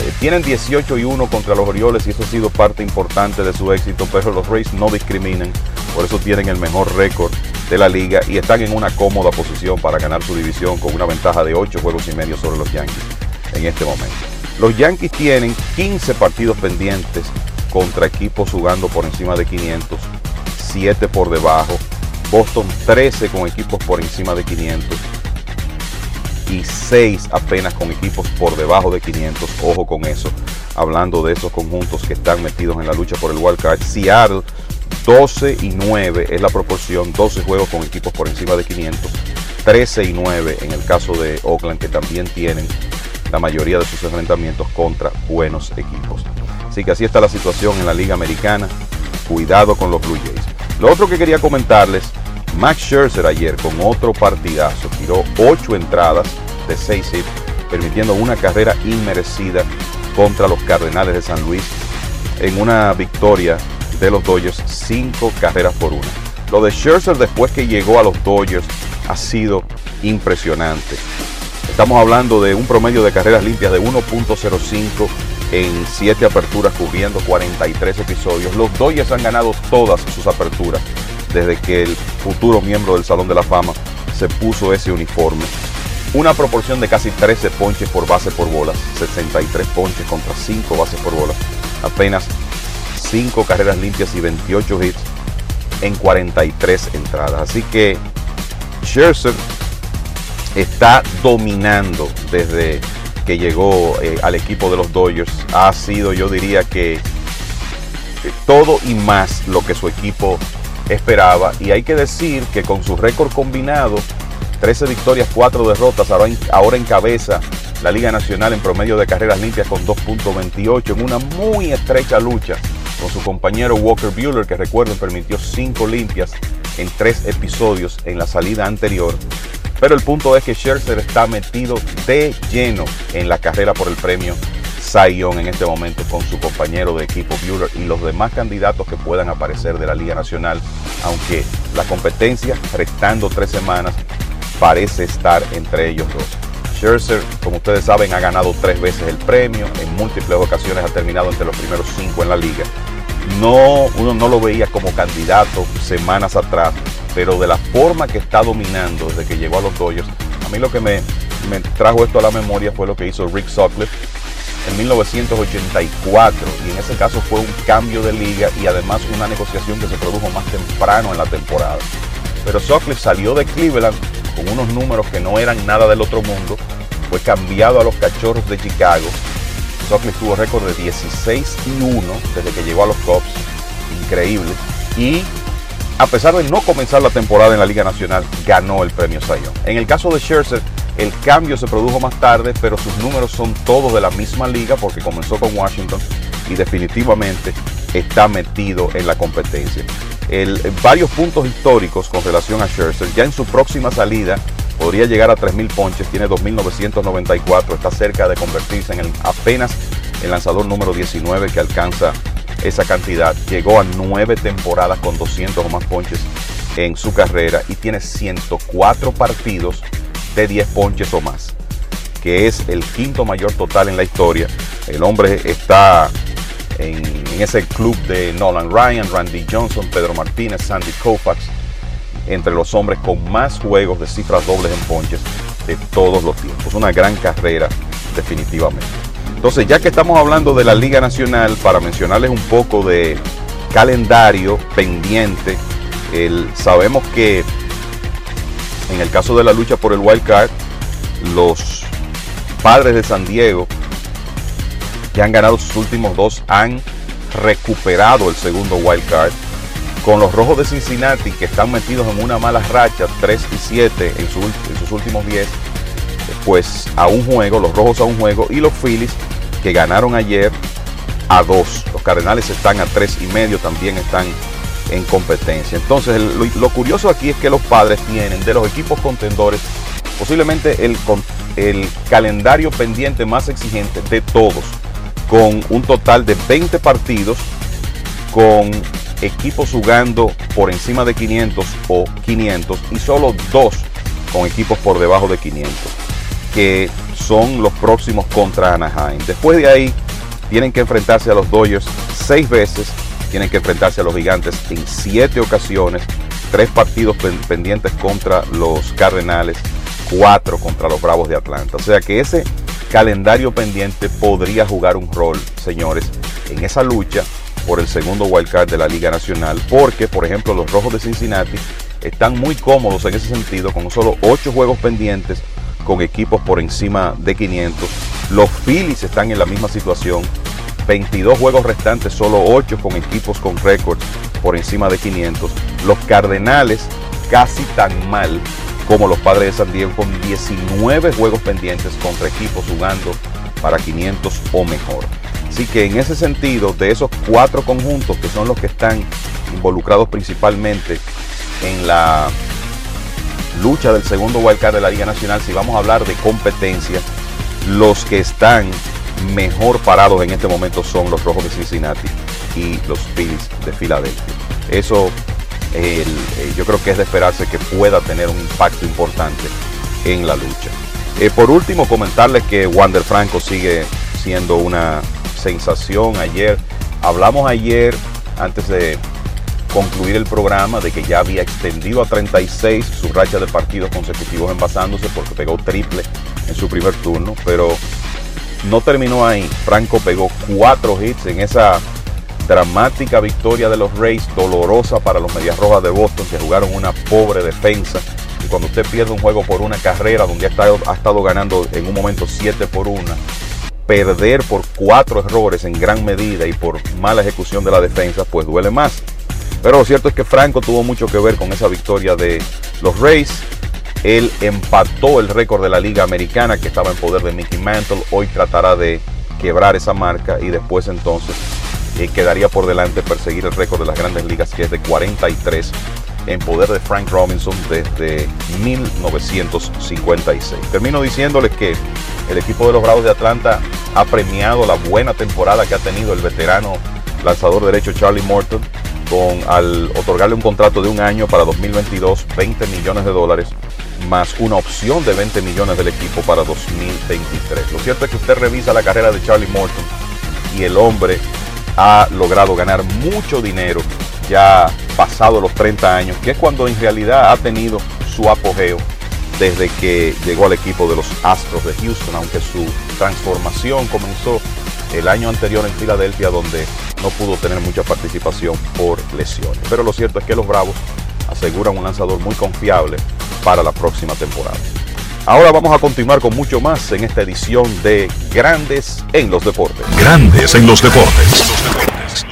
eh, tienen 18 y 1 contra los Orioles y eso ha sido parte importante de su éxito, pero los Rays no discriminan, por eso tienen el mejor récord de la liga y están en una cómoda posición para ganar su división con una ventaja de 8 juegos y medio sobre los Yankees en este momento. Los Yankees tienen 15 partidos pendientes contra equipos jugando por encima de 500, 7 por debajo, Boston 13 con equipos por encima de 500 y 6 apenas con equipos por debajo de 500, ojo con eso, hablando de esos conjuntos que están metidos en la lucha por el wild card. Seattle 12 y 9 es la proporción, 12 juegos con equipos por encima de 500, 13 y 9 en el caso de Oakland que también tienen la mayoría de sus enfrentamientos contra buenos equipos. Así que así está la situación en la Liga Americana. Cuidado con los Blue Jays. Lo otro que quería comentarles, Max Scherzer ayer con otro partidazo tiró 8 entradas de 6 hits, permitiendo una carrera inmerecida contra los Cardenales de San Luis en una victoria de los Dodgers 5 carreras por una. Lo de Scherzer después que llegó a los Dodgers ha sido impresionante. Estamos hablando de un promedio de carreras limpias de 1.05 en 7 aperturas cubriendo 43 episodios. Los Dodgers han ganado todas sus aperturas desde que el futuro miembro del Salón de la Fama se puso ese uniforme. Una proporción de casi 13 ponches por base por bolas, 63 ponches contra 5 bases por bolas, apenas 5 carreras limpias y 28 hits en 43 entradas. Así que Scherzer está dominando desde que llegó eh, al equipo de los Dodgers. Ha sido, yo diría que eh, todo y más lo que su equipo esperaba. Y hay que decir que con su récord combinado, 13 victorias, 4 derrotas, ahora, ahora encabeza la Liga Nacional en promedio de carreras limpias con 2.28 en una muy estrecha lucha con su compañero Walker Bueller, que recuerden permitió 5 limpias en 3 episodios en la salida anterior. Pero el punto es que Scherzer está metido de lleno en la carrera por el premio Cy en este momento con su compañero de equipo Bueller y los demás candidatos que puedan aparecer de la Liga Nacional, aunque la competencia, restando tres semanas, parece estar entre ellos dos. Scherzer, como ustedes saben, ha ganado tres veces el premio, en múltiples ocasiones ha terminado entre los primeros cinco en la liga. No, uno no lo veía como candidato semanas atrás, pero de la forma que está dominando desde que llegó a los Dodgers, a mí lo que me, trajo esto a la memoria fue lo que hizo Rick Sutcliffe en 1984 y en ese caso fue un cambio de liga y además una negociación que se produjo más temprano en la temporada. Pero Sutcliffe salió de Cleveland con unos números que no eran nada del otro mundo, fue cambiado a los Cachorros de Chicago. Sutcliffe tuvo récord de 16 y 1 desde que llegó a los Cubs, increíble. Y a pesar de no comenzar la temporada en la Liga Nacional, ganó el premio Sayón. En el caso de Scherzer, el cambio se produjo más tarde, pero sus números son todos de la misma liga porque comenzó con Washington y definitivamente está metido en la competencia. Varios puntos históricos con relación a Scherzer. Ya en su próxima salida podría llegar a 3.000 ponches, tiene 2.994, está cerca de convertirse en apenas el lanzador número 19 que alcanza esa cantidad. Llegó a nueve temporadas con 200 o más ponches en su carrera y tiene 104 partidos de 10 ponches o más, que es el quinto mayor total en la historia. El hombre está en, en ese club de Nolan Ryan, Randy Johnson, Pedro Martínez, Sandy Koufax, entre los hombres con más juegos de cifras dobles en ponches de todos los tiempos. Una gran carrera definitivamente. Entonces, ya que estamos hablando de la Liga Nacional, para mencionarles un poco de calendario pendiente, sabemos que en el caso de la lucha por el wild card, los padres de San Diego, que han ganado sus últimos dos, han recuperado el segundo wild card. Con los rojos de Cincinnati, que están metidos en una mala racha, 3 y 7 en, en sus últimos 10, pues a un juego, los rojos a un juego, y los Phillies que ganaron ayer a 2. Los Cardenales están a 3 y medio, también están en competencia. Entonces, lo, lo curioso aquí es que los padres tienen de los equipos contendores posiblemente el, el calendario pendiente más exigente de todos, con un total de 20 partidos, con equipos jugando por encima de 500 o 500 y solo dos con equipos por debajo de 500, que son los próximos contra Anaheim. Después de ahí, tienen que enfrentarse a los Dodgers seis veces, tienen que enfrentarse a los Gigantes en siete ocasiones, tres partidos pen- pendientes contra los Cardenales, cuatro contra los Bravos de Atlanta. O sea que ese calendario pendiente podría jugar un rol, señores, en esa lucha por el segundo wildcard de la Liga Nacional, porque, por ejemplo, los Rojos de Cincinnati están muy cómodos en ese sentido, con solo ocho juegos pendientes, con equipos por encima de 500. Los Phillies están en la misma situación, 22 juegos restantes, solo 8 con equipos con récords por encima de 500. Los Cardenales casi tan mal como los Padres de San Diego con 19 juegos pendientes contra equipos jugando para 500 o mejor. Así que en ese sentido, de esos cuatro conjuntos que son los que están involucrados principalmente en la lucha del segundo wildcard de la Liga Nacional, si vamos a hablar de competencia, los que están mejor parados en este momento son los Rojos de Cincinnati y los Phillies de Filadelfia. Eso eh, yo creo que es de esperarse que pueda tener un impacto importante en la lucha. Eh, por último, comentarles que Wander Franco sigue siendo una sensación. Ayer, hablamos ayer, antes de concluir el programa, de que ya había extendido a 36 su racha de partidos consecutivos envasándose porque pegó triple en su primer turno, pero no terminó ahí. Franco pegó cuatro hits en esa dramática victoria de los Rays, dolorosa para los Medias Rojas de Boston, que jugaron una pobre defensa. Y cuando usted pierde un juego por una carrera, donde ha estado, ha estado ganando en un momento 7 por 1, perder por cuatro errores en gran medida y por mala ejecución de la defensa, pues duele más. Pero lo cierto es que Franco tuvo mucho que ver con esa victoria de los Rays. Él empató el récord de la Liga Americana que estaba en poder de Mickey Mantle. Hoy tratará de quebrar esa marca y después entonces eh, quedaría por delante perseguir el récord de las grandes ligas que es de 43 en poder de Frank Robinson desde 1956. Termino diciéndoles que el equipo de los Bravos de Atlanta ha premiado la buena temporada que ha tenido el veterano lanzador derecho Charlie Morton con al otorgarle un contrato de un año para 2022, 20 millones de dólares, más una opción de 20 millones del equipo para 2023. Lo cierto es que usted revisa la carrera de Charlie Morton y el hombre ha logrado ganar mucho dinero ya pasado los 30 años, que es cuando en realidad ha tenido su apogeo desde que llegó al equipo de los Astros de Houston, aunque su transformación comenzó el año anterior en Filadelfia, donde no pudo tener mucha participación por lesiones. Pero lo cierto es que los Bravos aseguran un lanzador muy confiable para la próxima temporada. Ahora vamos a continuar con mucho más en esta edición de Grandes en los Deportes.
Grandes en los deportes.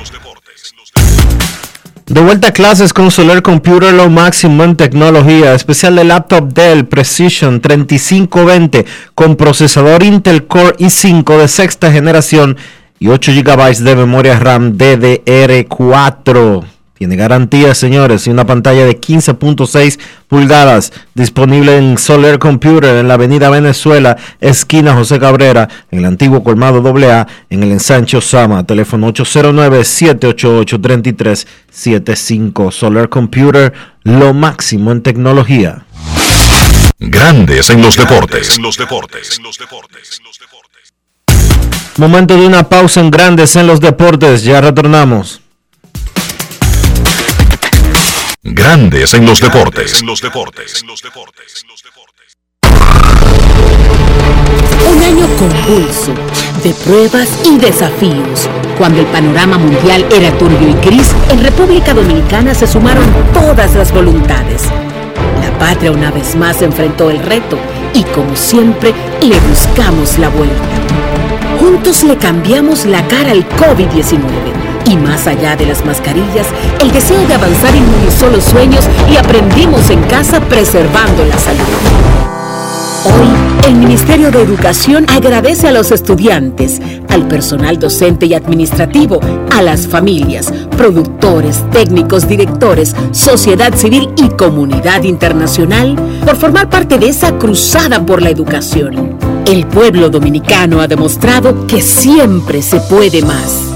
De vuelta a clases con Solar Computer, lo máximo en tecnología, especial de laptop Dell Precision 3520 con procesador Intel Core i5 de sexta generación y 8 GB de memoria RAM DDR4. Tiene garantía, señores, y una pantalla de 15.6 pulgadas disponible en Solar Computer en la avenida Venezuela, esquina José Cabrera, en el antiguo colmado AA, en el ensanche Osama, teléfono 809-788-3375. Solar Computer, lo máximo en tecnología.
Grandes en los deportes.
Momento de una pausa en Grandes en los Deportes, ya retornamos.
Grandes en los deportes.
Un año convulso de pruebas y desafíos. Cuando el panorama mundial era turbio y gris, en República Dominicana se sumaron todas las voluntades. La patria una vez más enfrentó el reto y como siempre le buscamos la vuelta. Juntos le cambiamos la cara al COVID-19 y más allá de las mascarillas, el deseo de avanzar inmunizó los sueños y aprendimos en casa preservando la salud. Hoy El Ministerio de Educación agradece a los estudiantes, al personal docente y administrativo, a las familias, productores, técnicos, directores, sociedad civil y comunidad internacional por formar parte de esa cruzada por la educación. El pueblo dominicano ha demostrado que siempre se puede más.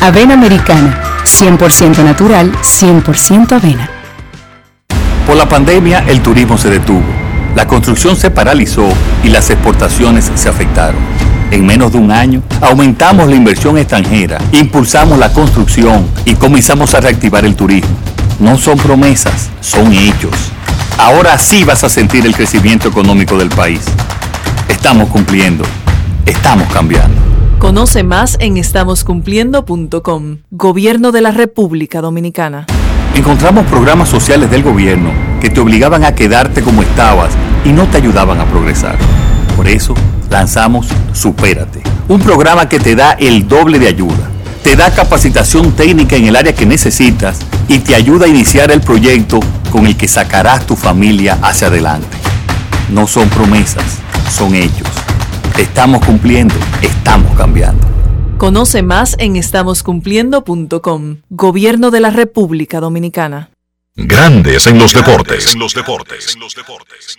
Avena americana, 100% natural, 100% avena.
Por la pandemia, el turismo se detuvo, la construcción se paralizó y las exportaciones se afectaron. En menos de un año, aumentamos la inversión extranjera, impulsamos la construcción y comenzamos a reactivar el turismo. No son promesas, son hechos. Ahora sí vas a sentir el crecimiento económico del país. Estamos cumpliendo, estamos cambiando.
Conoce más en estamoscumpliendo.com. Gobierno de la República Dominicana.
Encontramos programas sociales del gobierno que te obligaban a quedarte como estabas y no te ayudaban a progresar. Por eso lanzamos Supérate, un programa que te da el doble de ayuda. Te da capacitación técnica en el área que necesitas y te ayuda a iniciar el proyecto con el que sacarás tu familia hacia adelante. No son promesas, son hechos. Estamos cumpliendo, estamos cambiando.
Conoce más en estamoscumpliendo.com. Gobierno de la República Dominicana.
Grandes en los deportes.
En los deportes. En los deportes.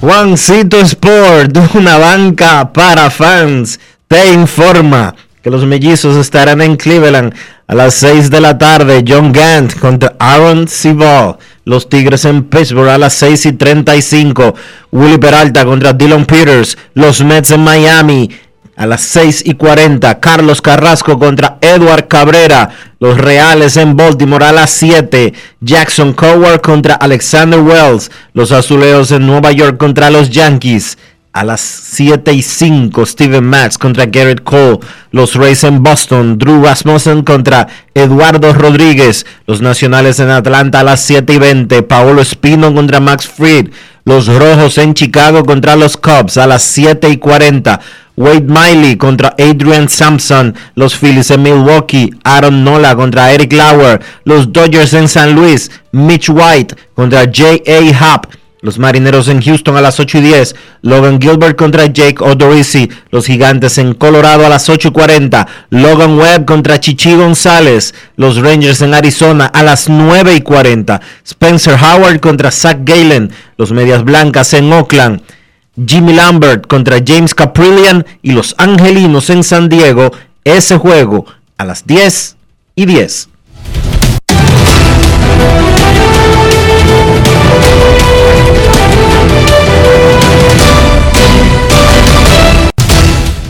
Juancito Sport, una banca para fans, te informa que los mellizos estarán en Cleveland a las 6 de la tarde. John Gant contra Aaron Cibal. Los Tigres en Pittsburgh a las 6 y 35. Willy Peralta contra Dylan Peters. Los Mets en Miami a las 6 y 40. Carlos Carrasco contra Edward Cabrera. Los Reales en Baltimore a las 7. Jackson Coward contra Alexander Wells. Los Azuleos en Nueva York contra los Yankees. A las 7 y 5, Steven Matz contra Garrett Cole. Los Rays en Boston, Drew Rasmussen contra Eduardo Rodríguez. Los Nacionales en Atlanta a las 7 y 20, Paolo Espino contra Max Fried. Los Rojos en Chicago contra los Cubs a las 7 y 40. Wade Miley contra Adrian Sampson. Los Phillies en Milwaukee. Aaron Nola contra Eric Lauer. Los Dodgers en San Luis. Mitch White contra J.A. Happ. Los Marineros en Houston a las 8 y 10. Logan Gilbert contra Jake Odorizzi. Los Gigantes en Colorado a las 8 y 40. Logan Webb contra Chichi González. Los Rangers en Arizona a las 9 y 40. Spencer Howard contra Zach Galen. Los Medias Blancas en Oakland. Jimmy Lambert contra James Caprillian. Y los Angelinos en San Diego. Ese juego a las 10 y 10.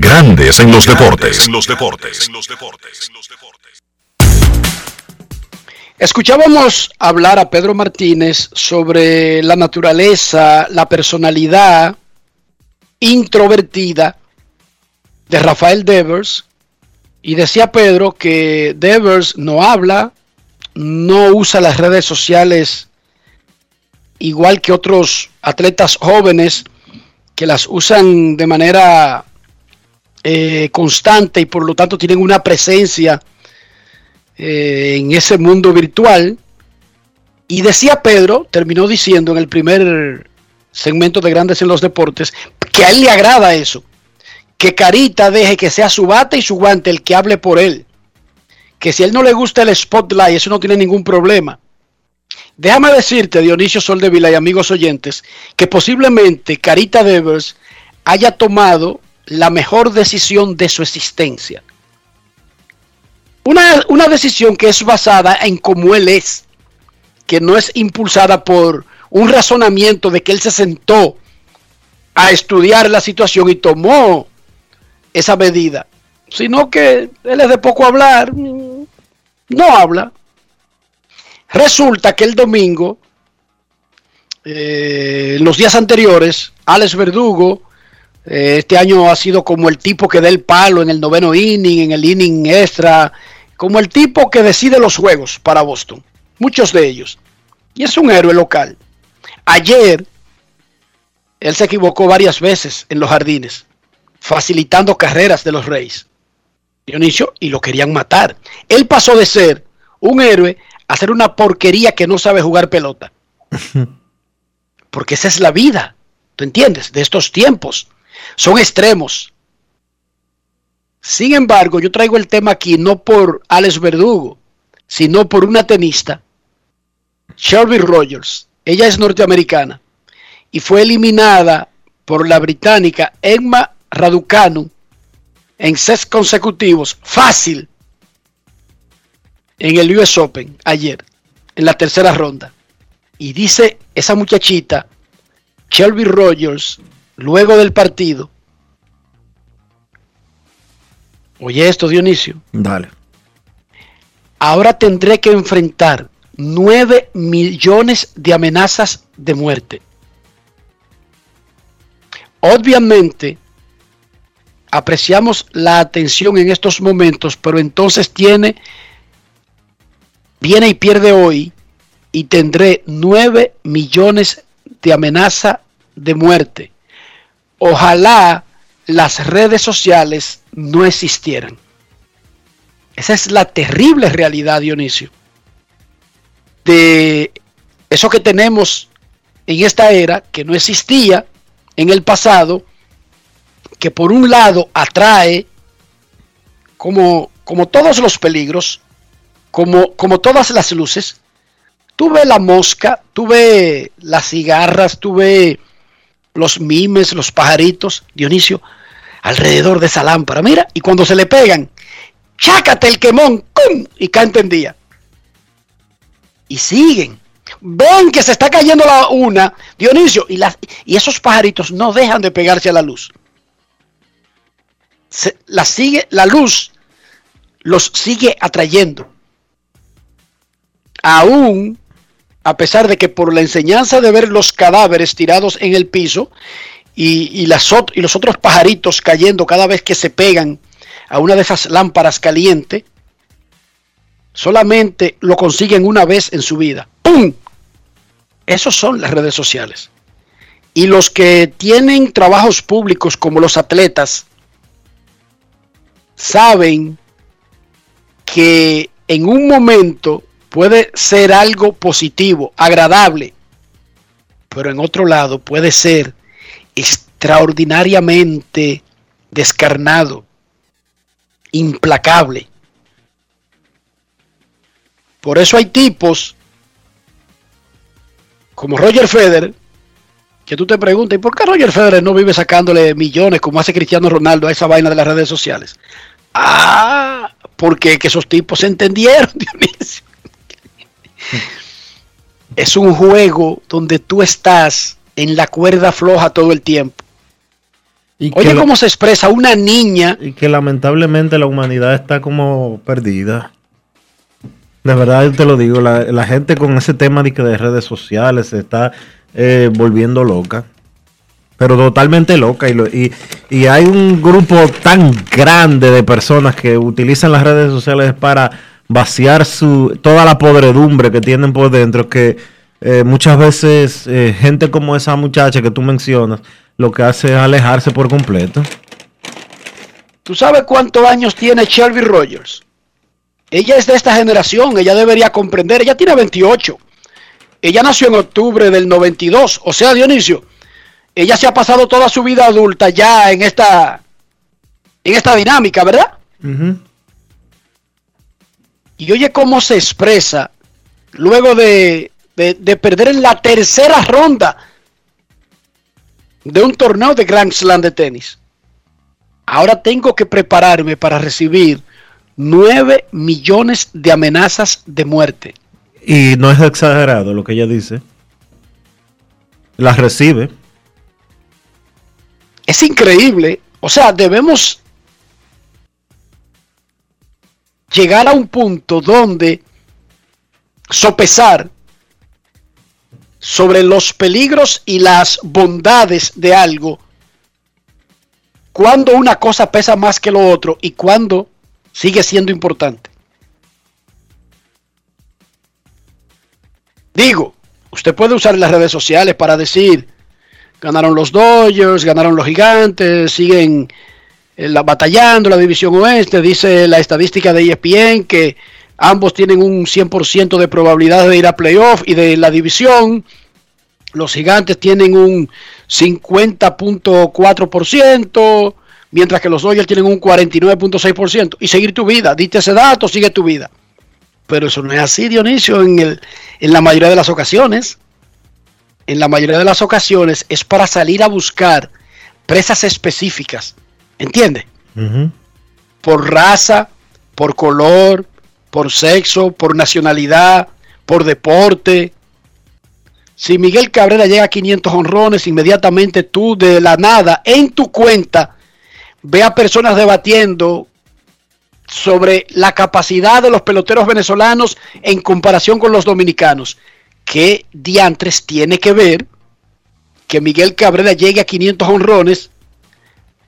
Grandes en los deportes.
En los deportes. En los deportes.
Escuchábamos hablar a Pedro Martínez sobre la naturaleza, la personalidad introvertida de Rafael Devers y decía Pedro que Devers no habla, no usa las redes sociales igual que otros atletas jóvenes que las usan de manera eh, constante y por lo tanto tienen una presencia eh, en ese mundo virtual. Y decía Pedro, terminó diciendo en el primer segmento de Grandes en los Deportes, que a él le agrada eso. Que Carita deje que sea su bate y su guante el que hable por él. que si a él no le gusta el spotlight, eso no tiene ningún problema. Déjame decirte, Dionisio Soldevila y amigos oyentes, que posiblemente Carita Devers haya tomado la mejor decisión de su existencia. Una, una decisión que es basada en cómo él es, que no es impulsada por un razonamiento de que él se sentó a estudiar la situación y tomó esa medida, sino que él es de poco hablar, no habla. Resulta que el domingo, eh, los días anteriores, Alex Verdugo, este año ha sido como el tipo que da el palo en el noveno inning, en el inning extra, como el tipo que decide los juegos para Boston, muchos de ellos. Y es un héroe local. Ayer, él se equivocó varias veces en los jardines, facilitando carreras de los Reyes. Dionisio, y lo querían matar. Él pasó de ser un héroe a ser una porquería que no sabe jugar pelota. Porque esa es la vida, ¿tú entiendes? De estos tiempos. Son extremos. Sin embargo, yo traigo el tema aquí no por Alex Verdugo, sino por una tenista, Shelby Rogers. Ella es norteamericana y fue eliminada por la británica Emma Raducanu en seis consecutivos, fácil, en el US Open ayer, en la tercera ronda. Y dice esa muchachita, Shelby Rogers, luego del partido, oye esto Dionisio,
Dale.
ahora tendré que enfrentar 9 millones de amenazas de muerte. Obviamente, apreciamos la atención en estos momentos, pero entonces tiene, viene y pierde hoy y tendré 9 millones de amenaza de muerte. Ojalá las redes sociales no existieran. Esa es la terrible realidad, Dionisio. De eso que tenemos en esta era, que no existía en el pasado, que por un lado atrae, como, como todos los peligros, como, como todas las luces, tú ves la mosca, tú ves las cigarras, tú ves los mimes, los pajaritos, Dionisio, alrededor de esa lámpara, mira, y cuando se le pegan, chácate el quemón, ¡cum! y caen en día. Y siguen. Ven que se está cayendo la una, Dionisio, y, las, y esos pajaritos no dejan de pegarse a la luz. La, sigue, la luz los sigue atrayendo. Aún a pesar de que por la enseñanza de ver los cadáveres tirados en el piso y, y, las, y los otros pajaritos cayendo cada vez que se pegan a una de esas lámparas calientes, solamente lo consiguen una vez en su vida. ¡Pum! Esos son las redes sociales. Y los que tienen trabajos públicos como los atletas, saben que en un momento puede ser algo positivo, agradable, pero en otro lado puede ser extraordinariamente descarnado, implacable. Por eso hay tipos como Roger Federer, que tú te preguntas, ¿y por qué Roger Federer no vive sacándole millones como hace Cristiano Ronaldo a esa vaina de las redes sociales? Ah, porque que esos tipos se entendieron, Dionisio. Es un juego donde tú estás en la cuerda floja todo el tiempo.
Y
Oye cómo se expresa una niña.
Y que lamentablemente la humanidad está como perdida. De verdad te lo digo, la, la gente con ese tema de, que de redes sociales se está eh, volviendo loca. Pero totalmente loca. Y, lo- y, y hay un grupo tan grande de personas que utilizan las redes sociales para vaciar su toda la podredumbre que tienen por dentro que eh, muchas veces eh, gente como esa muchacha que tú mencionas lo que hace es alejarse por completo.
¿Tú sabes cuántos años tiene Shelby Rogers? Ella es de esta generación, ella debería comprender, ella tiene 28. Ella nació en octubre del 92, o sea, Dionisio, ella se ha pasado toda su vida adulta ya en esta en esta dinámica, ¿verdad? Y oye cómo se expresa luego de, de- de perder en la tercera ronda de un torneo de Grand Slam de tenis. Ahora tengo que prepararme para recibir 9 millones de amenazas de muerte.
Y no es exagerado lo que ella dice. Las recibe.
Es increíble. O sea, debemos llegar a un punto donde sopesar sobre los peligros y las bondades de algo, cuando una cosa pesa más que lo otro y cuando sigue siendo importante. Digo, usted puede usar las redes sociales para decir, ganaron los Dodgers, ganaron los Gigantes, siguen la- batallando la división oeste, dice la estadística de ESPN que ambos tienen un 100% de probabilidad de ir a playoff y de la división. Los gigantes tienen un 50.4%, mientras que los Dodgers tienen un 49.6%. Y seguir tu vida, diste ese dato, sigue tu vida. Pero eso no es así, Dionisio, en, el, en la mayoría de las ocasiones. En la mayoría de las ocasiones es para salir a buscar presas específicas. ¿Entiendes? Por raza, por color, por sexo, por nacionalidad, por deporte. Si Miguel Cabrera llega a 500 honrones, inmediatamente tú de la nada en tu cuenta ve a personas debatiendo sobre la capacidad de los peloteros venezolanos en comparación con los dominicanos. ¿Qué diantres tiene que ver que Miguel Cabrera llegue a 500 honrones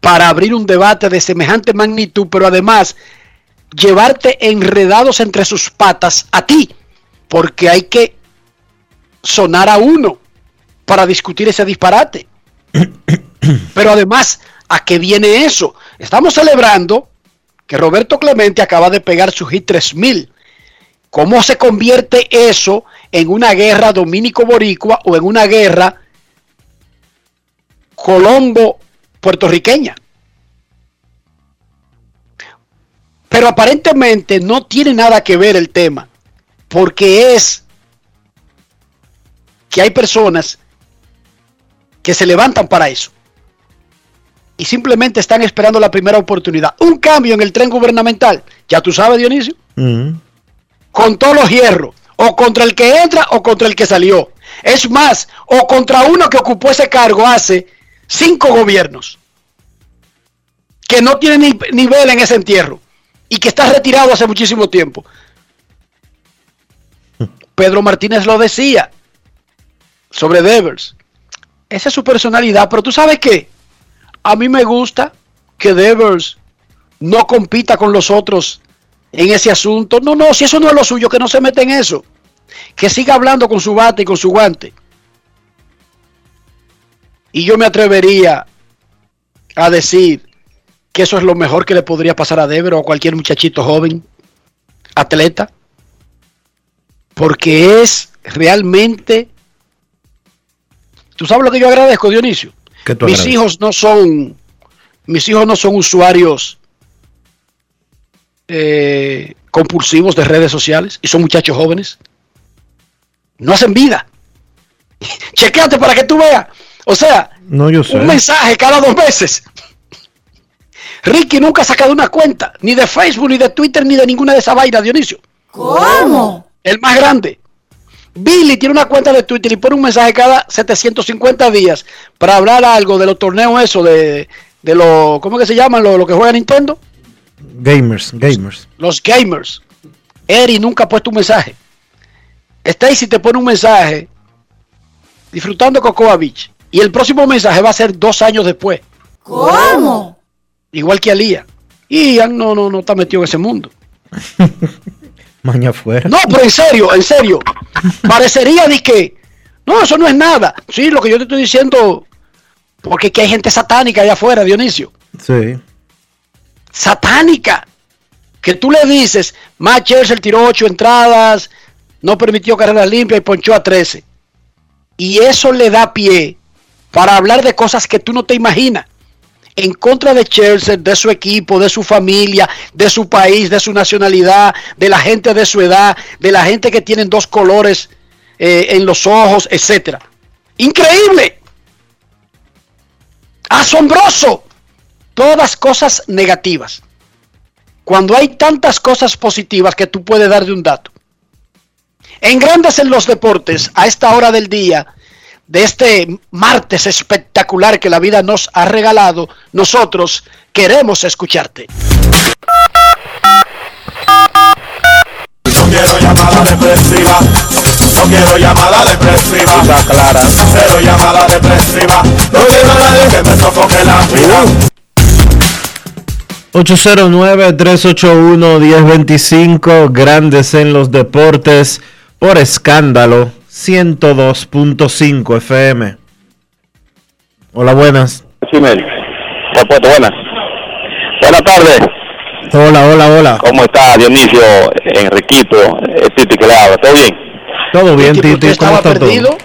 para abrir un debate de semejante magnitud, pero además llevarte enredados entre sus patas a ti? Porque hay que sonar a uno para discutir ese disparate. Pero además, ¿a qué viene eso? Estamos celebrando que Roberto Clemente acaba de pegar su hit 3000. ¿Cómo se convierte eso en una guerra dominico-boricua o en una guerra colombo-puertorriqueña? Pero aparentemente no tiene nada que ver el tema, porque es que hay personas que se levantan para eso y simplemente están esperando la primera oportunidad. Un cambio en el tren gubernamental, ya tú sabes, Dionisio, con todos los hierros, o contra el que entra o contra el que salió. Es más, o contra uno que ocupó ese cargo hace cinco gobiernos, que no tiene ni nivel en ese entierro y que está retirado hace muchísimo tiempo. Pedro Martínez lo decía sobre Devers. Esa es su personalidad, pero tú sabes qué? A mí me gusta que Devers no compita con los otros en ese asunto. No, no, si eso no es lo suyo, que no se mete en eso. Que siga hablando con su bate y con su guante. Y yo me atrevería a decir que eso es lo mejor que le podría pasar a Devers o a cualquier muchachito joven, atleta. Porque es realmente... ¿Tú sabes lo que yo agradezco, Dionisio?
¿Qué tú
mis
agradeces?
hijos no son mis hijos no son usuarios eh, compulsivos de redes sociales y son muchachos jóvenes no hacen vida chequeate para que tú veas o sea
No, yo sé.
un mensaje cada dos meses Ricky nunca ha sacado una cuenta ni de Facebook ni de Twitter ni de ninguna de esas vainas Dionisio
¿Cómo?
el más grande Billy tiene una cuenta de Twitter y pone un mensaje cada 750 días para hablar algo de los torneos eso, de, de los, ¿cómo que se llaman? Lo, lo que juega Nintendo.
Gamers, gamers.
Los gamers. Eri nunca ha puesto un mensaje. Stacy te pone un mensaje disfrutando Cocoa Beach. Y el próximo mensaje va a ser dos años después.
¿Cómo?
Igual que Alía. Y Ian no, no, no está metido en ese mundo.
Maña afuera.
No, pero en serio, en serio. Parecería de que. No, eso no es nada. Sí, lo que yo te estoy diciendo. Porque que hay gente satánica allá afuera, Dionisio.
Sí.
Satánica. Que tú le dices, Matt Churchill tiró ocho entradas, no permitió carreras limpias y ponchó a 13. Y eso le da pie para hablar de cosas que tú no te imaginas. en contra de Chelsea, de su equipo, de su familia, de su país, de su nacionalidad, de la gente de su edad, de la gente que tienen dos colores eh, en los ojos, etcétera. Increíble. Asombroso. Todas cosas negativas. Cuando hay tantas cosas positivas que tú puedes dar de un dato. En Grandes en los Deportes, a esta hora del día, de este martes espectacular que la vida nos ha regalado, nosotros queremos escucharte.
No quiero llamada depresiva. No quiero llamada depresiva. clara. Cero llamada depresiva. No quiero a nadie que me sofoque la vida.
809-381-1025, grandes en los deportes, por escándalo, 102.5 FM. Hola, buenas.
Sí, Mel. Puerto, buenas. Buenas tardes.
Hola, hola, hola.
¿Cómo está Dionisio, Enriquito, Titi que le habla? ¿Todo bien?
Todo bien, Titi. ¿Cómo
estaba
está
perdido?
todo?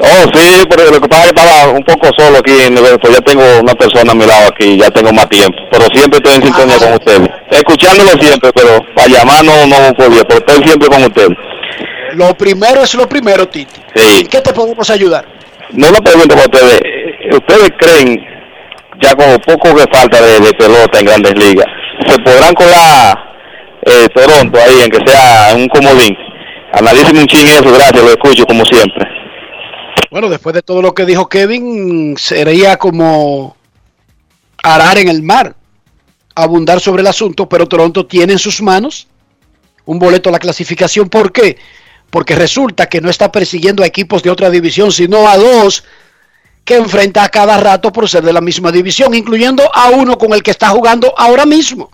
Oh, sí, pero lo que pasa es que estaba un poco solo aquí en el evento. Ya tengo una persona a mi lado aquí, ya tengo más tiempo. Pero siempre estoy en sintonía con ustedes. Escuchándolo siempre, pero para llamar no, no podía, pero estoy siempre con ustedes.
Lo primero es lo primero, Titi.
Sí.
¿En qué te podemos ayudar?
No una pregunta para ustedes. Eh, ¿Ustedes creen, ya con poco que falta de, de pelota en grandes ligas, se podrán colar eh, Toronto ahí, en que sea un comodín? Analícenme un ching eso, gracias, lo escucho como siempre.
Bueno, después de todo lo que dijo Kevin, sería como arar en el mar, abundar sobre el asunto, pero Toronto tiene en sus manos un boleto a la clasificación. ¿Por qué? Porque resulta que no está persiguiendo a equipos de otra división, sino a dos que enfrenta a cada rato por ser de la misma división, incluyendo a uno con el que está jugando ahora mismo.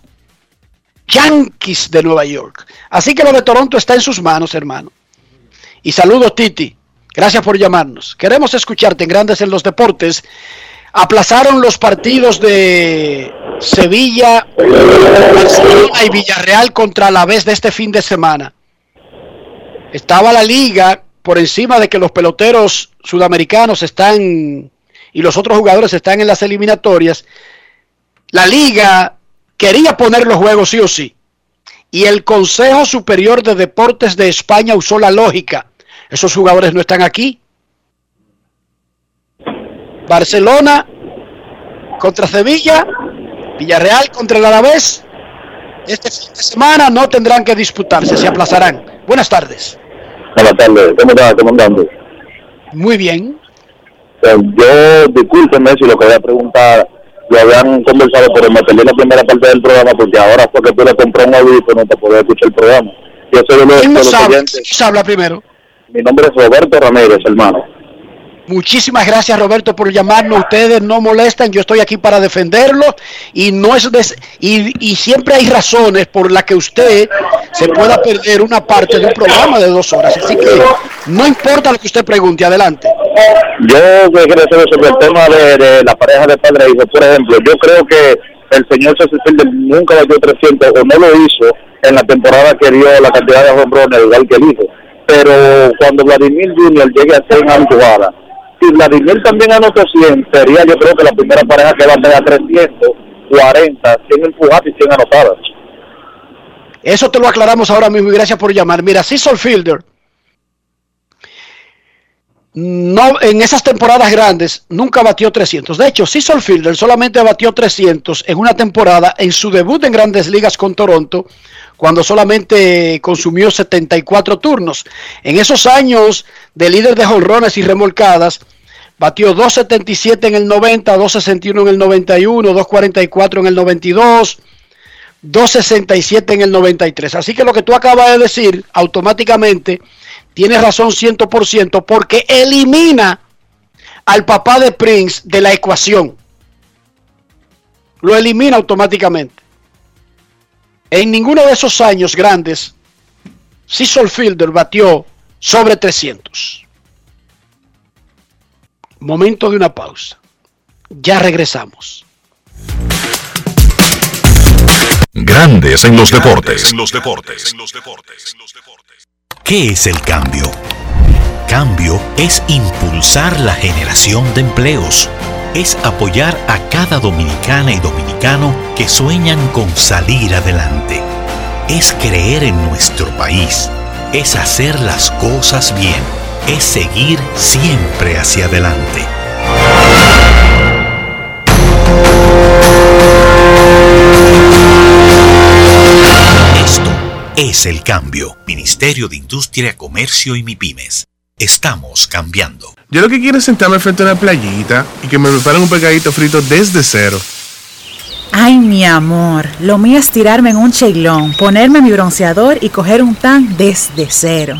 Yankees de Nueva York. Así que lo de Toronto está en sus manos, hermano. Y saludos, Titi. Gracias por llamarnos. Queremos escucharte en Grandes en los Deportes. Aplazaron los partidos de Sevilla, Barcelona y Villarreal contra la vez de este fin de semana. Estaba la liga por encima de que los peloteros sudamericanos están y los otros jugadores están en las eliminatorias. La liga quería poner los juegos sí o sí. Y el Consejo Superior de Deportes de España usó la lógica. Esos jugadores no están aquí. Barcelona contra Sevilla, Villarreal contra el Alavés. Este fin de semana no tendrán que disputarse, se aplazarán. Buenas tardes.
Buenas tardes, ¿cómo está comandante?
Muy bien.
Eh, Yo, discúlpeme si lo que voy a preguntar lo habían conversado, pero me perdí la primera parte del programa porque ahora fue que tú le compré un audífono para poder escuchar el programa. Yo soy de los,
¿Quién habla primero?
Mi nombre es Roberto Ramírez, hermano.
Muchísimas gracias Roberto por llamarnos. Ustedes no molestan, yo estoy aquí para defenderlo y no es des- y, siempre hay razones por las que usted se pueda perder una parte de un programa de dos horas. Así que no importa lo que usted pregunte, adelante.
Yo quería saber sobre el tema de, la pareja de padre e hijo. Por ejemplo, yo creo que el señor Cecil nunca batió 300 o no lo hizo en la temporada que dio la cantidad de hombrones igual que el hijo. Pero cuando Vladimir Jr. llegue a 100 años jugada, si Vladimir también anotó 100, sería yo creo que la primera pareja que va a tener 300, 40, 100 empujadas y 100 anotadas.
Eso te lo aclaramos ahora mismo y gracias por llamar. Mira, Cecil Fielder, no, en esas temporadas grandes nunca batió 300. De hecho, Cecil Fielder solamente batió 300 en una temporada en su debut en grandes ligas con Toronto, cuando solamente consumió 74 turnos. En esos años de líder de jonrones y remolcadas, batió 277 en el 90, 261 en el 91, 244 en el 92. 267 en el 93. Así que lo que tú acabas de decir, automáticamente tienes razón 100% porque elimina al papá de Prince de la ecuación. Lo elimina automáticamente. En ninguno de esos años grandes, Cecil Fielder batió sobre 300. Momento de una pausa. Ya regresamos.
Grandes en los deportes.
¿Qué es el cambio? Cambio es impulsar la generación de empleos. es apoyar a cada dominicana y dominicano que sueñan con salir adelante. Es creer en nuestro país. Es hacer las cosas bien. Es seguir siempre hacia adelante. Es el cambio. Ministerio de Industria, Comercio y MIPIMES. Estamos cambiando.
Yo lo que quiero es sentarme frente a una playita y que me preparen un pescadito frito desde cero.
Ay, mi amor, lo mío es tirarme en un cheilón, ponerme mi bronceador y coger un tan desde cero.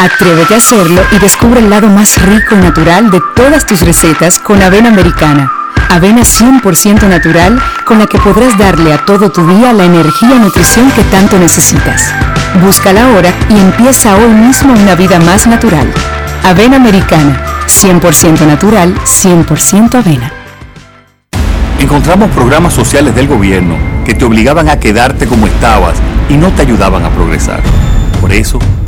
Atrévete a hacerlo y descubre el lado más rico y natural de todas tus recetas con avena americana. Avena 100% natural con la que podrás darle a todo tu día la energía y nutrición que tanto necesitas. Búscala ahora y empieza hoy mismo una vida más natural. Avena americana, 100% natural, 100% avena.
Encontramos programas sociales del gobierno que te obligaban a quedarte como estabas y no te ayudaban a progresar. Por eso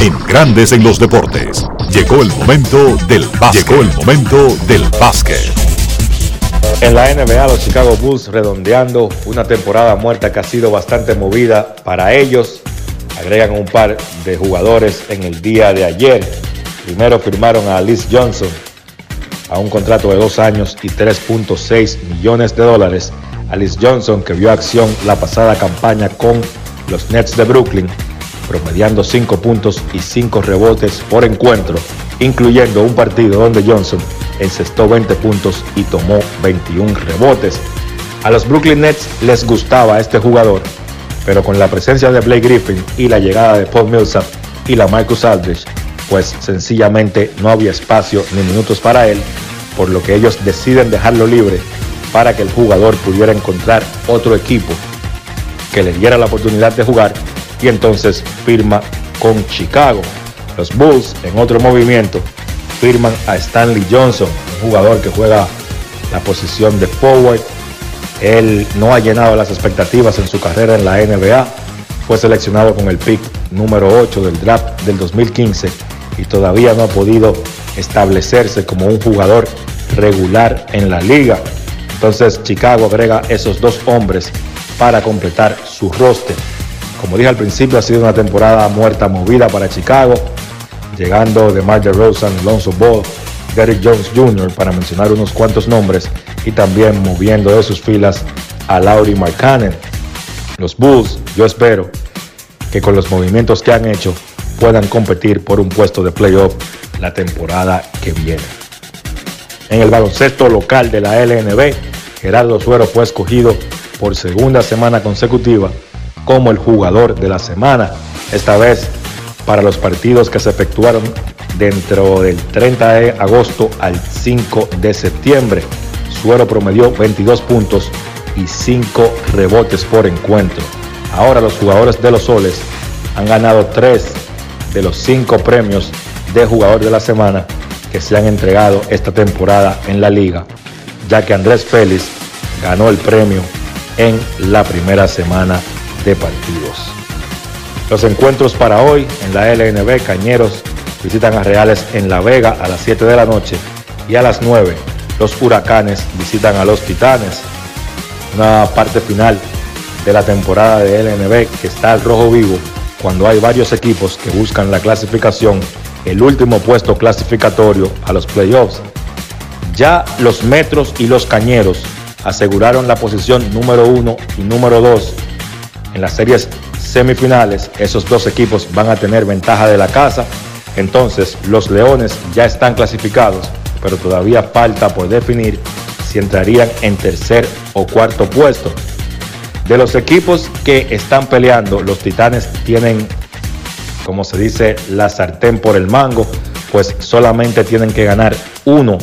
En Grandes en los Deportes. Llegó el momento del básquet. Llegó el momento del básquet.
En la NBA, los Chicago Bulls redondeando una temporada muerta que ha sido bastante movida para ellos. Agregan un par de jugadores en el día de ayer. Primero firmaron a Liz Johnson a un contrato de dos años y 3.6 millones de dólares. A Liz Johnson que vio acción la pasada campaña con los Nets de Brooklyn, promediando 5 puntos y 5 rebotes por encuentro, incluyendo un partido donde Johnson encestó 20 puntos y tomó 21 rebotes. A los Brooklyn Nets les gustaba este jugador, pero con la presencia de Blake Griffin y la llegada de Paul Millsap y la Marcus Aldridge, pues sencillamente no había espacio ni minutos para él, por lo que ellos deciden dejarlo libre para que el jugador pudiera encontrar otro equipo que le diera la oportunidad de jugar y entonces firma con Chicago. Los Bulls, en otro movimiento, firman a Stanley Johnson, un jugador que juega la posición de forward. Él no ha llenado las expectativas en su carrera en la NBA. Fue seleccionado con el pick número 8 del draft del 2015 y todavía no ha podido establecerse como un jugador regular en la liga. Entonces Chicago agrega esos dos hombres para completar su roster. Como dije al principio, ha sido una temporada muerta movida para Chicago, llegando de Mark DeRozan, Alonso Ball, Derrick Jones Jr., para mencionar unos cuantos nombres, y también moviendo de sus filas a Lauri Markkanen. Los Bulls, yo espero que con los movimientos que han hecho puedan competir por un puesto de playoff la temporada que viene. En el baloncesto local de la LNB, Gerardo Suero fue escogido por segunda semana consecutiva como el jugador de la semana, esta vez para los partidos que se efectuaron dentro del 30 de agosto al 5 de septiembre. Suero promedió 22 puntos y 5 rebotes por encuentro. Ahora los jugadores de los soles han ganado 3 de los 5 premios de jugador de la semana que se han entregado esta temporada en la liga, ya que Andrés Félix ganó el premio en la primera semana de partidos. Los encuentros para hoy en la LNB, Cañeros visitan a Reales en La Vega a las 7 de la noche y a las 9 los Huracanes visitan a los Titanes. Una parte final de la temporada de LNB que está al rojo vivo cuando hay varios equipos que buscan la clasificación, el último puesto clasificatorio a los playoffs. Ya los Metros y los Cañeros aseguraron la posición número 1 y número 2 en las series semifinales, esos dos equipos van a tener ventaja de la casa. Entonces, los Leones ya están clasificados, pero todavía falta por definir si entrarían en tercer o cuarto puesto. De los equipos que están peleando, los Titanes tienen, como se dice, la sartén por el mango, pues solamente tienen que ganar uno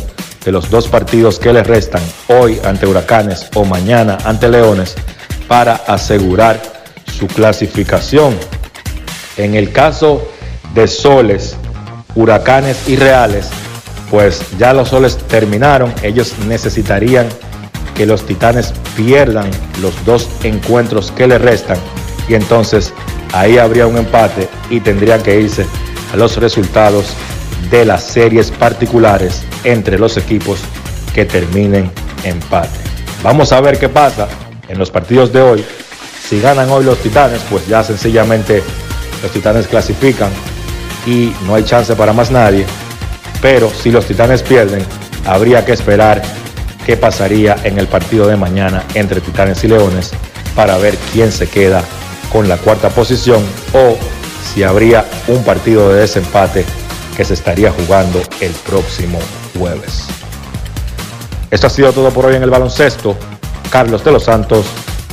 de los dos partidos que les restan hoy ante Huracanes o mañana ante Leones para asegurar su clasificación. En el caso de Soles, Huracanes y Reales, pues ya los Soles terminaron, ellos necesitarían que los Titanes pierdan los dos encuentros que les restan y entonces ahí habría un empate y tendrían que irse a los resultados de las series particulares entre los equipos que terminen empate. Vamos a ver qué pasa en los partidos de hoy. Si ganan hoy los Titanes, pues ya sencillamente los Titanes clasifican y no hay chance para más nadie. Pero si los Titanes pierden, habría que esperar qué pasaría en el partido de mañana entre Titanes y Leones para ver quién se queda con la cuarta posición o si habría un partido de desempate que se estaría jugando el próximo jueves. Esto ha sido todo por hoy en el baloncesto. Carlos de los Santos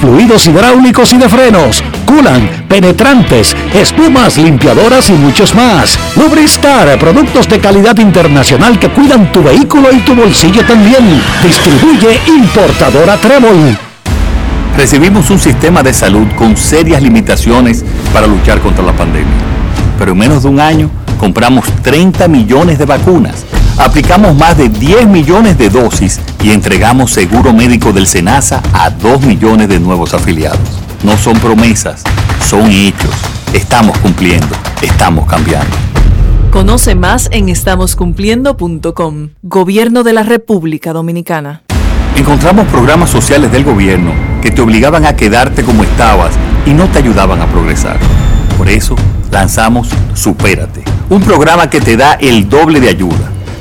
fluidos hidráulicos y de frenos, culan, penetrantes, espumas, limpiadoras y muchos más. Lubristar, productos de calidad internacional que cuidan tu vehículo y tu bolsillo también. Distribuye importadora Trébol.
Recibimos un sistema de salud con serias limitaciones para luchar contra la pandemia. Pero en menos de un año compramos 30 millones de vacunas aplicamos más de 10 millones de dosis y entregamos seguro médico del SENASA a 2 millones de nuevos afiliados. No son promesas, son hechos. Estamos cumpliendo, estamos cambiando.
Conoce más en estamoscumpliendo.com. Gobierno de la República Dominicana.
Encontramos programas sociales del gobierno que te obligaban a quedarte como estabas y no te ayudaban a progresar. Por eso lanzamos Supérate, un programa que te da el doble de ayuda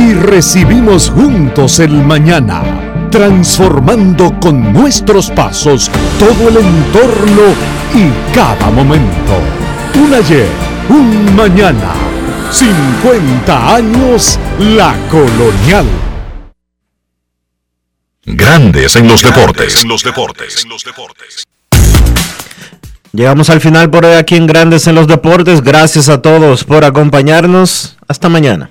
y recibimos juntos el mañana transformando con nuestros pasos todo el entorno y cada momento. Un ayer, un mañana, 50 años la colonial.
Grandes en los deportes.
los deportes. los deportes.
Llegamos al final por hoy aquí en Grandes en los Deportes. Gracias a todos por acompañarnos. Hasta mañana.